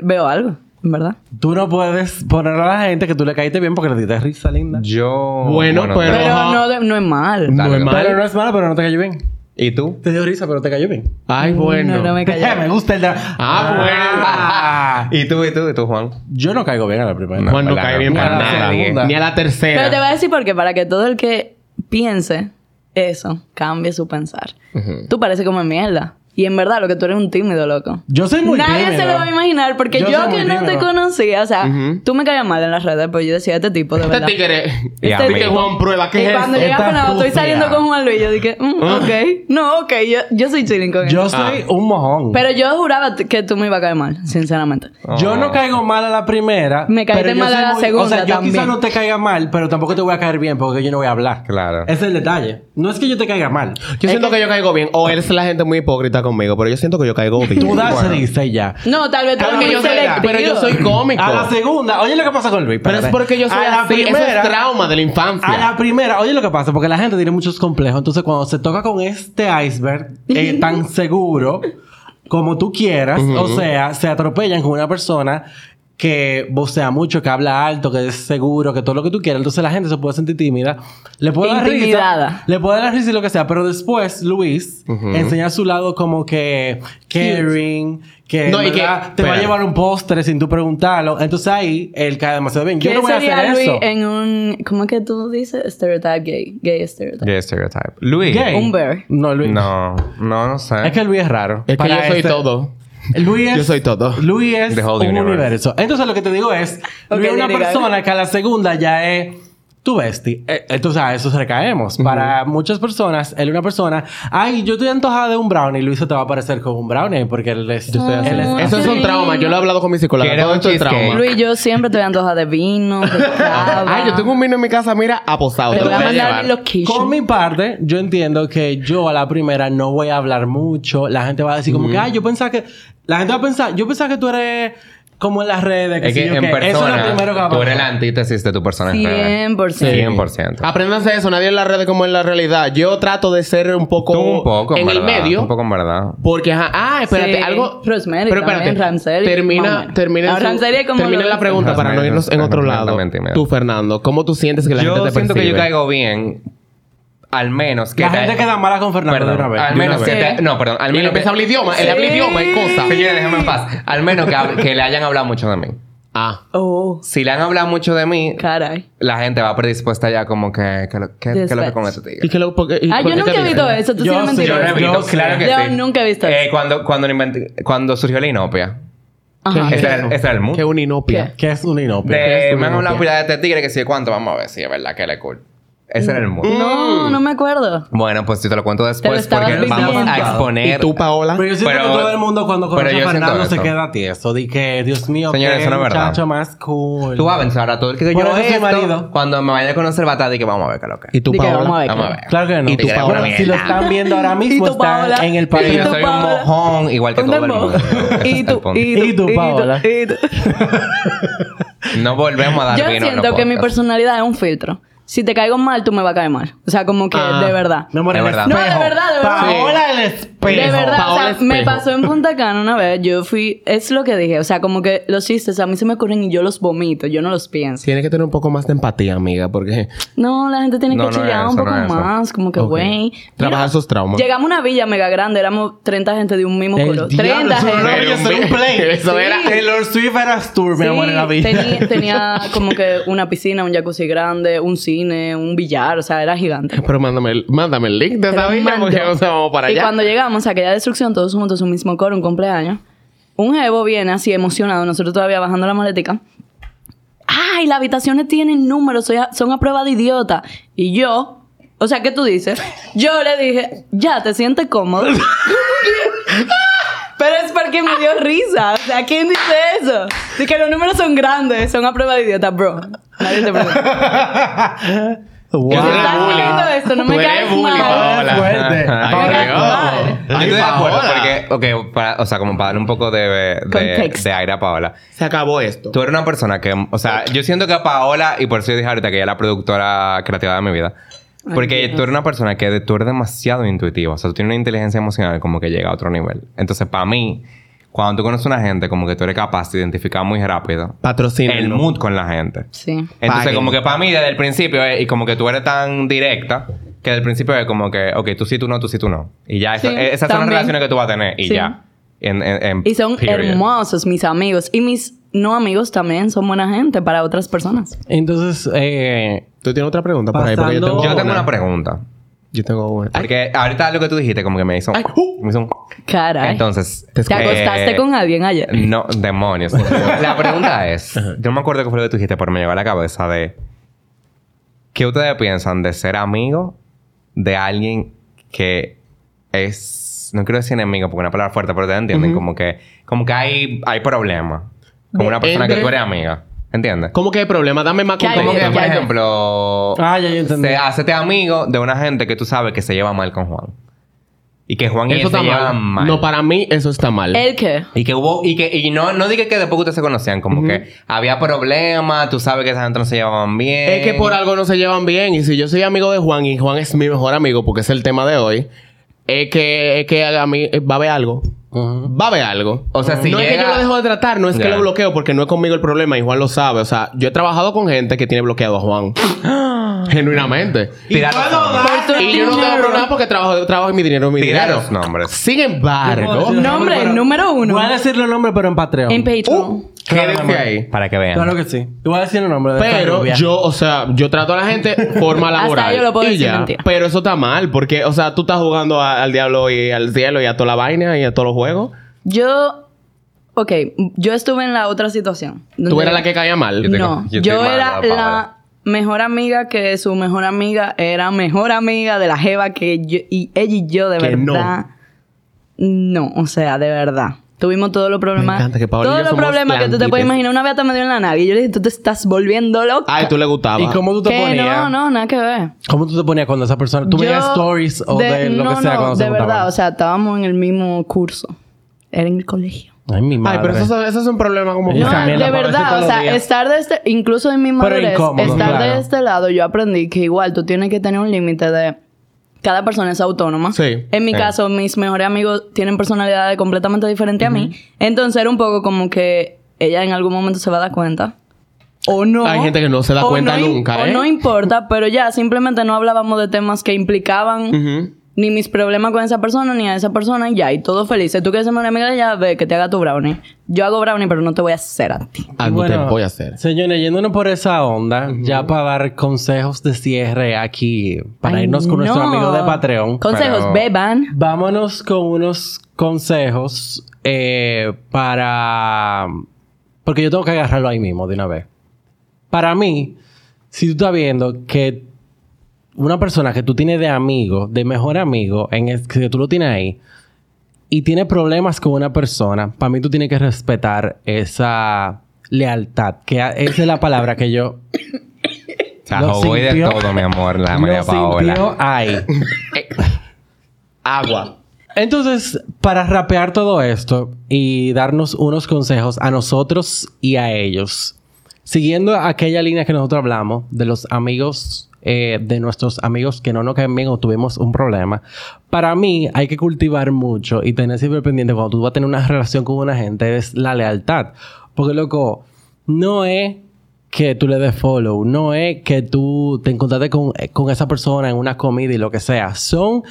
Veo algo, verdad. Tú no puedes poner a la gente que tú le caíste bien porque le diste risa linda. Yo. Bueno, pero- Pero no, no es mal. No Dale, es mal. Pero no es malo, pero no te cayó bien. ¿Y tú? Te dio risa, pero te cayó bien. Ay, bueno. No, no me cayó. me gusta el de... Ah, ¿Y tú, y tú, y tú, Juan? Yo no caigo bien a la primera. Juan no cae bien Ni a para la nada. segunda. Ni a la tercera. Pero te voy a decir por qué. Para que todo el que piense eso cambie su pensar. Tú pareces como mierda. Y en verdad, lo que tú eres un tímido, loco. Yo soy muy Nadie tímido. se lo va a imaginar porque Yo que no te conocía, o sea, tú me caías mal en las redes, pero yo decía, este tipo de Este verdad. tigre. Y a Este mí. tigre Juan prueba. ¿Qué Y es cuando esto? llegas Esta con la estoy saliendo con Juan Luis, yo dije, mm, Ah. ok. No, ok, yo, yo soy chilling con él. Yo soy un mojón. Pero yo juraba que tú me ibas a caer mal, sinceramente. Yo no caigo mal a la primera. Me caíste mal a la muy- segunda O sea, yo también. quizás no te caiga mal, pero tampoco te voy a caer bien porque yo no voy a hablar. Claro. Ese es el detalle. No es que yo te caiga mal. Yo siento que... yo caigo bien. O eres la gente muy hipócrita conmigo. Pero yo siento que yo caigo bien. Tú das risa y ya. No, tal vez tú Porque yo soy-. Pero yo soy cómico. A la segunda, oye lo que pasa con Luis. Pero es porque yo soy A la así. Eso es trauma de la infancia. A la primera, oye lo que pasa, porque la gente tiene muchos complejos. Entonces, cuando se toca con este iceberg eh, tan seguro como tú quieras, o sea, se atropellan con una persona que vocea mucho, que habla alto, que es seguro, que todo lo que tú quieras. Entonces la gente se puede sentir tímida. Le puede dar risa. Le puede dar risa y lo que sea. Pero después, Luis enseña su lado como que caring, que, No, y que- te va a llevar un postre sin tú preguntarlo. Entonces ahí él cae demasiado bien. Yo ¿Qué no voy a hacer Luis eso. en un... ¿Cómo es que tú dices? Stereotype gay. Gay stereotype. Gay stereotype. Luis. Gay. Un bear. No, Luis. No, no, no sé. Es que Luis es raro. Es que Para yo soy este- todo. Luis es, Yo soy todo. Luis es The un universo. Entonces lo que te digo es, Ok, Luis es una persona que a la segunda ya es tu bestie. Eh, Entonces a eso recaemos. Para muchas personas, él es una persona, ay, yo estoy antojada de un brownie. Luis se te va a aparecer con un brownie porque él es... Yo estoy así. él es- Eso es un trauma. Yo lo he hablado con mi psicóloga. ¿Quieres Todo un esto es cheesecake? trauma. Luis, yo siempre dando hoja de vino, de cava. Ay, yo tengo un vino en mi casa, mira, aposado. Te voy a voy a mandar location. Con mi parte, yo entiendo que yo a la primera no voy a hablar mucho. La gente va a decir como que, ay, yo pensaba que... La gente va a pensar, yo pensaba que tú eres como en las redes. Es sí que yo en qué. Eso es lo persona, primero que va a tú eres la antítesis de tu persona en redes. 100%. 100%. Apréndanse eso. Nadie en las redes como en la realidad. Yo trato de ser un poco... Tú un poco, En el verdad. medio. Un poco en verdad. Porque, ajá, ah, espérate, Sí. algo. Rosemary pero espérate, también, Ramsey, termina, termina, su- Ramsey es como termina la pregunta para no irnos en es otro lado. Tú, Fernando, ¿cómo tú sientes que la yo gente te siento que yo percibe? caigo bien. Al menos que La te- gente queda mala con Fernando Perdón, de una vez. Al una menos que te... No, perdón. Al él menos empieza a que... hablar idioma, él habla idioma y cosas. Señores, déjame en paz. Al menos que, que le hayan hablado mucho de mí. Ah. Oh, Si le han hablado mucho de mí, caray. la gente va predispuesta ya como que... que lo- ¿Qué qué es lo que con este tigre? ¿Y qué lo, porque, y Ah, por yo qué nunca te he visto dicen? eso. Tú Yo sí Yo no he Yo visto, sé. claro que Yo sí. nunca he visto Eh, eso. cuando, cuando, lo inventé- cuando surgió la inopia. Ajá. ¿Qué? Ese era, el- ese era el mood. Que una inopia. ¿Qué es un inopia? De, me han una hablado pila de este tigre que sí, ¿cuánto? Vamos a ver si es verdad que él es cool. Ese era el mood. No, no me acuerdo. Bueno, pues si te lo cuento después estabas porque vamos viviendo. a ¿Y exponer. tú, Paola? Pero yo siento Pero- que todo el mundo cuando pero conoce yo a siento Fernando se eso. queda tieso. Di que, Dios mío, Señores, qué eso no es verdad. muchacho más cool. Tú vas a pensar a todo el que yo Por eso soy esto, marido. Cuando me vaya a conocer va a estar de que vamos a ver qué es lo que es. ¿Y tú, Di que Paola? vamos a ver. Vamos a ver. Claro que no. ¿Y tú, Bueno, Paola? si lo están viendo ahora mismo, ¿Y tú, está Paola? en el Pero yo ¿Y tú, soy un Paola? mojón igual que Un todo el dembow. mundo. Ese Y tú, el punto. ¿Y tú, Paola? y tú. No volvemos a dar Yo vino en los siento que mi podcasts. personalidad es un filtro. Si te caigo mal, tú me vas a caer mal. O sea, como que Ah. de verdad. Amor, De verdad. No, de verdad, de verdad. Paola, el espejo. De verdad, Paola o sea, me Espejo. pasó en Punta Cana una vez. Yo fui, es lo que dije, o sea, como que los chistes a mí se me ocurren y yo los vomito, yo no los pienso. Tienes que tener un poco más de empatía, amiga, porque No, la gente tiene No, que no chillar es un eso, poco no es eso. más, como que, güey. Trabajar Mira, sus traumas. Llegamos a una villa mega grande, éramos 30 gente de un mismo El color. diablo, 30 eso no gente. era yo soy un play. Eso Sí. era... Taylor Swift eras tú, mi amor, en la vida. Tenía, tenía como que una piscina, un jacuzzi grande, un cine, un billar, o sea, era gigante. Pero mándame el, mándame el link de esa mando. porque o sea, vamos para Y allá. cuando llegamos a aquella destrucción, todos juntos, un mismo coro, un cumpleaños, un jevo viene así emocionado, nosotros todavía bajando la maletica. ¡Ay, las habitaciones tienen números, soy a- son a prueba de idiota! Y yo, o sea, ¿qué tú dices? Yo le dije, ya, ¿te sientes cómodo? Pero es porque me dio risa. O sea, ¿quién dice eso? De que los números son grandes, son a prueba de idiota, bro. Nadie te pregunta. Wow. Yo soy ¿Estás bullying. esto? No me caes bullying, mal. Paola. Fuerte. Mal. Yo de acuerdo Paola. porque, ok, para- o sea, como para darle un poco de, de, Contexto. de aire a Paola. Se acabó esto. Tú eres una persona que, o sea, yo siento que a Paola, y por eso yo dije ahorita que ella es la productora creativa de mi vida, porque Dios. tú eres una persona que tú eres demasiado intuitiva, o sea, tú tienes una inteligencia emocional como que llega a otro nivel. Entonces, para mí, cuando tú conoces a una gente, como que tú eres capaz de identificar muy rápido Patrocina. el mood con la gente. Sí. Entonces, Paguen. como que para mí, desde el principio, eh, y como que tú eres tan directa, que desde el principio es como que, ok, tú sí, tú no, tú sí, tú no. Y ya, esa- Sí, esas son las también. relaciones que tú vas a tener, y Sí. ya. En, en- en Y son period. hermosos mis amigos. Y mis no amigos también son buena gente para otras personas. Entonces, eh, ¿Tú tienes otra pregunta por ahí? Porque yo tengo Yo tengo una. pregunta. Yo tengo una. Ay, Porque ahorita lo que tú dijiste como que me hizo... Ay. me hizo un- Caray. Entonces... Te ¿Te eh, acostaste con alguien ayer? No, demonios. la pregunta es... Yo no me acuerdo qué fue lo que tú dijiste, pero me llegó a la cabeza de... ¿Qué ustedes piensan de ser amigo de alguien que es... No quiero decir enemigo porque es una palabra fuerte, pero te entienden. Como que... Como que hay, hay problemas. Como una persona que tú eres amiga. ¿Entiendes? ¿Cómo que hay problema? Dame más ¿Qué hay? Como que, contexto. por ejemplo... Ah, ya, ya entendí. Se, hacete amigo de una gente que tú sabes que se lleva mal con Juan. Y que Juan y él Eso se está llevan mal. mal. No, para mí eso está mal. ¿El qué? Y que hubo... Y que... Y no, no dije que después ustedes se conocían. Como que había problemas. Tú sabes que esa gente no se llevaban bien. Es que por algo no se llevan bien. Y si yo soy amigo de Juan y Juan es mi mejor amigo, porque es el tema de hoy, es que, es que a mí eh, va a haber algo. Va a haber algo. O sea, si no es que yo lo dejo de tratar, no es que lo bloqueo porque no es conmigo el problema y Juan lo sabe. O sea, yo he trabajado con gente que tiene bloqueado a Juan. Genuinamente. Nombres. Y yo no tengo problema porque trabajo, trabajo en mi dinero, en mi dinero. los nombres. Sin embargo, Nombre, número uno. Voy a decir los nombres, pero en Patreon. En Patreon. uh, quédense ahí. Para que vean. Claro que sí. Yo voy a decir el nombre de Pero yo, o sea, yo trato a la gente forma Hasta laboral. yo lo puedo y decir ya. mentira. Pero eso está mal, porque, o sea, tú estás jugando a- al diablo y al cielo y a toda la vaina y a todos los juegos. Yo... Ok, yo estuve en la otra situación. Tú donde- eras la que caía mal. Yo tengo- no, yo yo, estoy mal, era la mejor amiga que su mejor amiga era mejor amiga de la jeva que yo y ella y yo de Que no. verdad. No. o sea, de verdad. Tuvimos todos los problemas. encanta que Paola Todos los problemas que tú te puedes imaginar. Una vez hasta me dio en la nalga. Y yo le dije, tú te estás volviendo loca. Ay, tú le gustaba. ¿Y cómo tú te que ponías? no, no, nada que ver. ¿Cómo tú te ponías cuando esa persona... Tú veías stories o de, lo no, que sea no, cuando se de verdad. O sea, estábamos en el mismo curso. Era en el colegio. Ay, mi Ay, madre. pero eso, eso es un problema como... No, de verdad, o sea, estar de este, incluso en mi Pero madurez, incómodo, estar claro. de este lado, yo aprendí que igual tú tienes que tener un límite de cada persona es autónoma. Sí. En mi caso, mis mejores amigos tienen personalidades completamente diferentes a mí. Entonces era un poco como que ella en algún momento se va a dar cuenta. O no. Hay gente que no se da cuenta no nunca, O ¿eh? no importa, pero ya simplemente no hablábamos de temas que implicaban. Ni mis problemas con esa persona, ni a esa persona, y ya, y todo feliz. Si tú quieres ser mi amiga de ella, ve que te haga tu brownie. Yo hago brownie, pero no te voy a hacer a ti. Algo Bueno, te voy a hacer. Señores, yéndonos por esa onda, ya para dar consejos de cierre aquí, para Ay, irnos con nuestro amigo de Patreon. Consejos, Pero- beban. Vámonos con unos consejos eh, para... Porque yo tengo que agarrarlo ahí mismo de una vez. Para mí, si tú estás viendo que una persona que tú tienes de amigo, de mejor amigo, en el, que tú lo tienes ahí, y tiene problemas con una persona, para mí tú tienes que respetar esa lealtad, que esa es la palabra que yo... Lo voy de sintió- todo, mi amor, la María Paola. sintió ahí. Agua. Entonces, para rapear todo esto y darnos unos consejos a nosotros y a ellos, siguiendo aquella línea que nosotros hablamos de los amigos, eh, de nuestros amigos que no nos caen bien o tuvimos un problema, para mí hay que cultivar mucho y tener siempre pendiente cuando tú vas a tener una relación con una gente es la lealtad. Porque, loco, no es que tú le des follow, no es que tú te encontraste con, eh, con esa persona en una comida y lo que sea. Son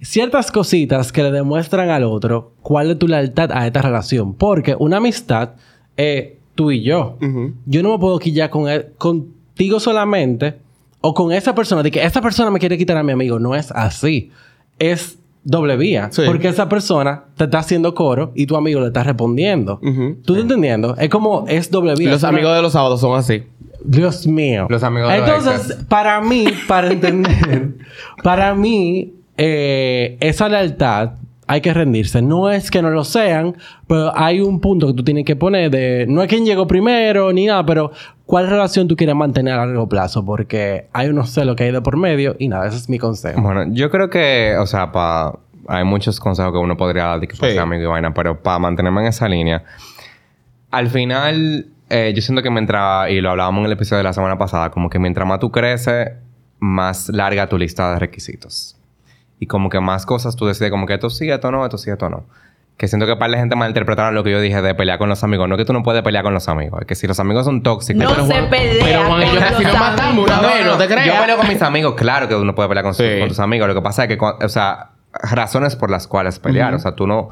ciertas cositas que le demuestran al otro cuál es tu lealtad a esta relación. Porque una amistad es tú y yo. Yo no me puedo quillar con él- contigo solamente o con esa persona. De que esa persona me quiere quitar a mi amigo. No es así. Es doble vía. Sí. Porque esa persona te está haciendo coro y tu amigo le está respondiendo. ¿Tú estás entendiendo? Es como es doble vía. Los Es una- amigos de los sábados son así. Dios mío. Los amigos de los Entonces, para mí, para entender, para mí, eh, esa lealtad hay que rendirse. No es que no lo sean, pero hay un punto que tú tienes que poner de... No es quién llegó primero ni nada, pero ¿cuál relación tú quieres mantener a largo plazo? Porque hay unos celos que hay de por medio y nada, ese es mi consejo. Bueno, yo creo que, o sea, pa, hay muchos consejos que uno podría dar de que fuese Sí. amigo y vaina, pero para mantenerme en esa línea, al final, eh, yo siento que mientras, y lo hablábamos en el episodio de la semana pasada, como que mientras más tú creces, más larga tu lista de requisitos. Y como que más cosas tú decides, como que esto sí, esto no, esto sí, esto no. Que siento que para la gente malinterpretaron lo que yo dije de pelear con los amigos. No que tú no puedes pelear con los amigos. Es que si los amigos son tóxicos... No pero se Juan- pelea. pero Juan y yo casi los nos matamos una vez, no te creas. Yo peleo con mis amigos, claro que uno puede pelear con, sus- Sí. con tus amigos. Lo que pasa es que, o sea, razones por las cuales pelear. O sea, tú no.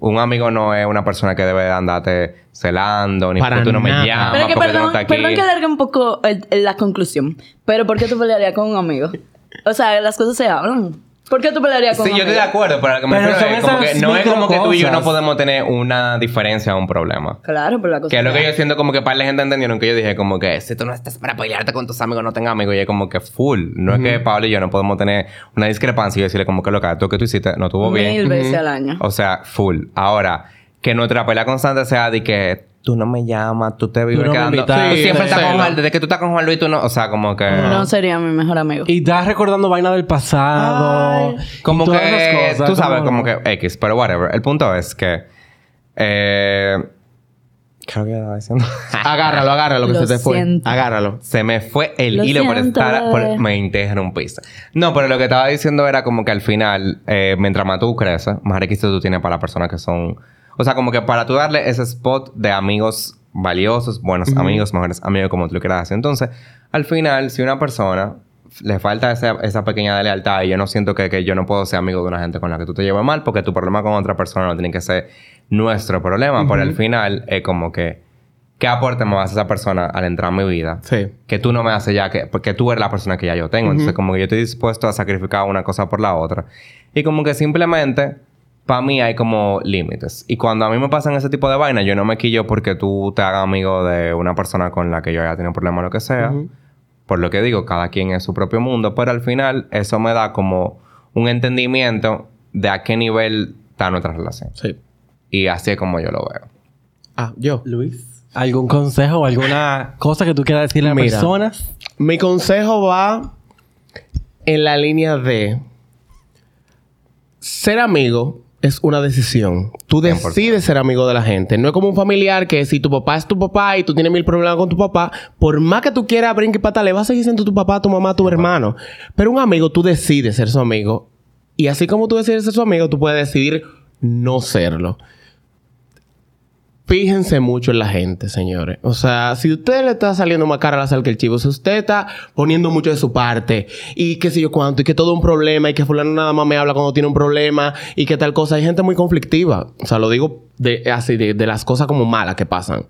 Un amigo no es una persona que debe de andarte celando, ni Para porque tú no me llamas, Pero que porque no perdón, aquí. perdón que alargue un poco el- el- la conclusión. Pero ¿por qué tú pelearías con un amigo? O sea, las cosas se hablan. ¿Por qué tú pelearías con Sí, yo estoy de acuerdo, pero lo que me Pero refiero son es como esas que no es como que tú y yo no microcosas. podemos tener una diferencia o un problema. Claro, pero la cosa Que es lo que yo siento como que para la gente entendieron que yo dije como que si tú no estás para pelearte con tus amigos no tengas amigos y es como que full. No es que Pablo y yo no podemos tener una discrepancia y decirle como que lo que tú que tú hiciste no estuvo bien. Mil veces al año. O sea, full. Ahora, que nuestra pelea constante sea de que tú no me llamas, tú te vives no me quedando. tú Sí, siempre estás con. Juan, desde que tú estás con Juan Luis, tú no. O sea, como que. No sería mi mejor amigo. Y estás recordando vaina del pasado. Como que. cosas, tú sabes, ¿cómo como que X, pero whatever. El punto es que. Eh. ¿Qué es lo que estaba diciendo? Agárralo, agárralo que Lo se te fue. siento. Agárralo. Se me fue el Lo hilo por estar... por- me interrumpiste. No, pero lo que estaba diciendo era como que al final, eh, mientras más tú creces, más requisitos tú tienes para las personas que son... O sea, como que para tú darle ese spot de amigos valiosos, buenos amigos, mejores amigos, como tú lo quieras hacer. Entonces, al final, si una persona le falta esa, esa pequeña lealtad y yo no siento que, que yo no puedo ser amigo de una gente con la que tú te llevas mal porque tu problema con otra persona no tiene que ser nuestro problema. Pero al final es como que... ¿Qué aporte me va a esa persona al entrar en mi vida? Sí. que tú no me haces ya que porque tú eres la persona que ya yo tengo entonces como que yo estoy dispuesto a sacrificar una cosa por la otra y como que simplemente para mí hay como límites y cuando a mí me pasan ese tipo de vainas yo no me quillo porque tú te hagas amigo de una persona con la que yo haya tenido problemas o lo que sea por lo que digo cada quien es su propio mundo pero al final eso me da como un entendimiento de a qué nivel está nuestra relación Sí. y así es como yo lo veo Ah, yo. Luis, ¿algún consejo o alguna cosa que tú quieras decirle a las Mira. personas? Mi consejo va en la línea de ser amigo es una decisión. Tú 100%. decides ser amigo de la gente. No es como un familiar que si tu papá es tu papá y tú tienes mil problemas con tu papá, por más que tú quieras brinque y patale, va a seguir siendo tu papá, tu mamá, tu hermano. Pero un amigo, tú decides ser su amigo. Y así como tú decides ser su amigo, tú puedes decidir no serlo. Fíjense mucho en la gente, señores. O sea, si usted le está saliendo más cara a la sal que el chivo, si usted está poniendo mucho de su parte y qué sé yo cuánto, y que todo un problema, y que fulano nada más me habla cuando tiene un problema, y que tal cosa, hay gente muy conflictiva. O sea, lo digo de, así, de, las cosas como malas que pasan.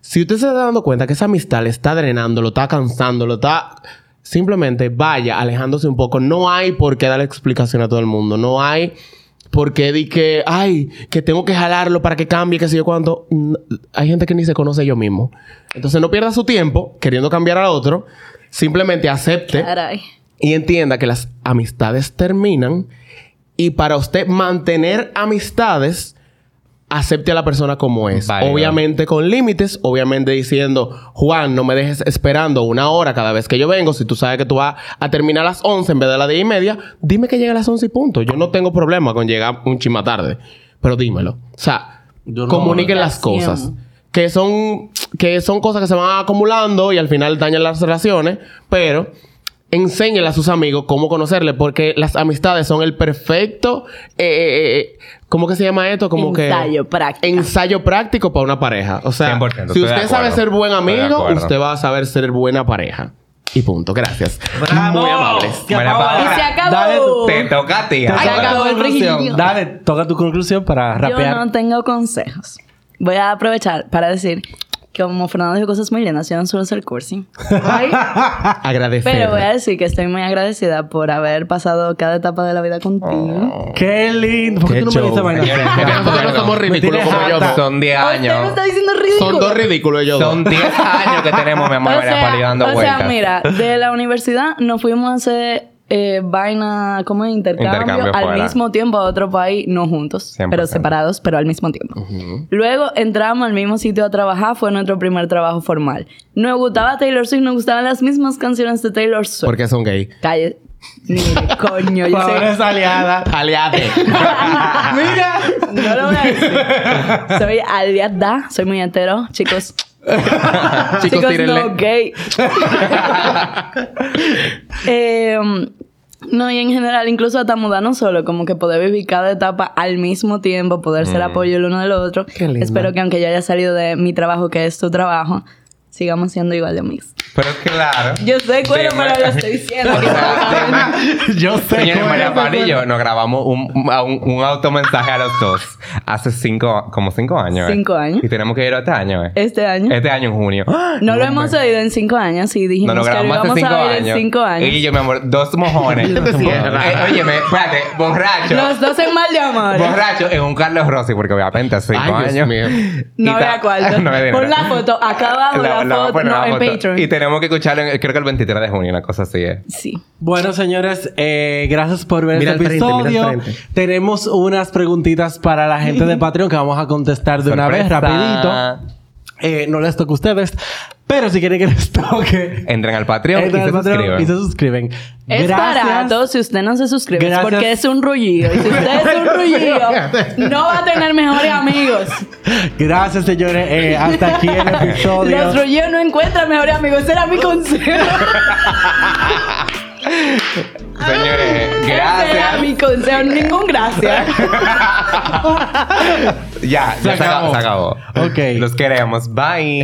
Si usted se está dando cuenta que esa amistad le está drenando, lo está cansando, lo está... Simplemente vaya alejándose un poco. No hay por qué darle explicación a todo el mundo. No hay porque di que, ay, que tengo que jalarlo para que cambie, que sé yo cuánto. Mm, Hay gente que ni se conoce yo mismo. Entonces no pierda su tiempo queriendo cambiar al otro. Simplemente acepte Caray. y entienda que las amistades terminan y para usted mantener amistades, acepte a la persona como es. Válido. Obviamente con límites, obviamente diciendo, Juan, no me dejes esperando una hora cada vez que yo vengo. Si tú sabes que tú vas a terminar a las 11 en vez de las 10 y media, dime que llegue a las 11 y punto. Yo no tengo problema con llegar un chima tarde, pero dímelo. O sea, no- comuniquen las cosas. Que son, que son cosas que se van acumulando y al final dañan las relaciones, pero enséñenle a sus amigos cómo conocerle, porque las amistades son el perfecto, eh, eh, eh, ¿cómo que se llama esto? Como Ensayo que práctico. ensayo práctico para una pareja. O sea, 100%, si usted sabe ser buen amigo, usted va a saber ser buena pareja. Y punto. Gracias. ¡Bravo! Muy amables. Y se acabó. Dale Te toca a ti. tu acabó el conclusión. Dale, toca tu conclusión para rapear. Yo no tengo consejos. Voy a aprovechar para decir como Fernando dijo cosas muy lindas, yo no suelo ser cursi. Agradecer. Pero voy a decir que estoy muy agradecida por haber pasado cada etapa de la vida contigo. ¡Qué lindo! ¿Por qué, Qué tú no me dices nosotros no somos Me ridículos como yo. Son 10 Usted me años. está diciendo ridículo. Son dos ridículos ellos dos. Son 10 años que tenemos, mi amor, o María sea, dando o vueltas. sea, mira, de la universidad nos fuimos a hacer eh, vaina, como intercambio, Intercambio al mismo tiempo a otro país, no juntos, 100%. pero separados, pero al mismo tiempo. Luego entramos al mismo sitio a trabajar, fue nuestro primer trabajo formal. Nos gustaba Taylor Swift, nos gustaban las mismas canciones de Taylor Swift. Porque son gay. Calle. Mire, coño, yo Por sé. esa aliada. Aliade. Mira. No lo voy a decir. Soy aliada, soy muy entero, chicos. Chicos, tírenle. no gay. Eh, no, y en general, incluso hasta mudarnos solo, como que poder vivir cada etapa al mismo tiempo, poder ser apoyo el uno del otro. Qué lindo. Espero que aunque yo haya salido de mi trabajo, que es tu trabajo, sigamos siendo igual de amigos. Pero claro. Yo sé cuál, Dime. pero lo estoy diciendo. O sea. Yo sé. Señores, cómo María. Pali y yo nos grabamos un, un, un automensaje a los dos hace cinco, como cinco años. ¿eh? Cinco años. Y tenemos que ir este año, ¿eh? Este año. Este año en junio. no lo hemos oído en cinco años y dijimos Nos lo que lo íbamos cinco a ver años. en cinco años. Y yo, mi amor, dos mojones. Sí, es verdad. Eh, espérate, borracho. Los dos en mal de amor. Borracho en un Carlos Rossi, porque obviamente hace cinco Ay, Dios años. mío. Y No vea cuál. No me di Pon nada. la foto. Acá abajo no, la en. Patreon. Y tenemos que escucharlo, en- creo que el 23 de junio, una cosa así, ¿eh? Sí. Bueno, señores, eh, gracias por ver Mira este frente, episodio. Tenemos unas preguntitas para la gente de Patreon que vamos a contestar de una vez, Sorpresa. rapidito. Eh, no les toca a ustedes, pero si quieren que les toque, Entren al Patreon entren y al se Patreon suscriben. y se suscriben. Es barato si usted no se suscribe. Gracias. Porque es un rullido. Y si usted es un rullido, no va a tener mejores amigos. Gracias, señores. Eh, hasta aquí el episodio. Los rullidos no encuentran mejores amigos. Ese era mi consejo. Señores, Ese era gracias. mi consejo. Ningún gracias. Ya, ya se acabó. acabó. Se acabó. Ok. Los queremos. Bye.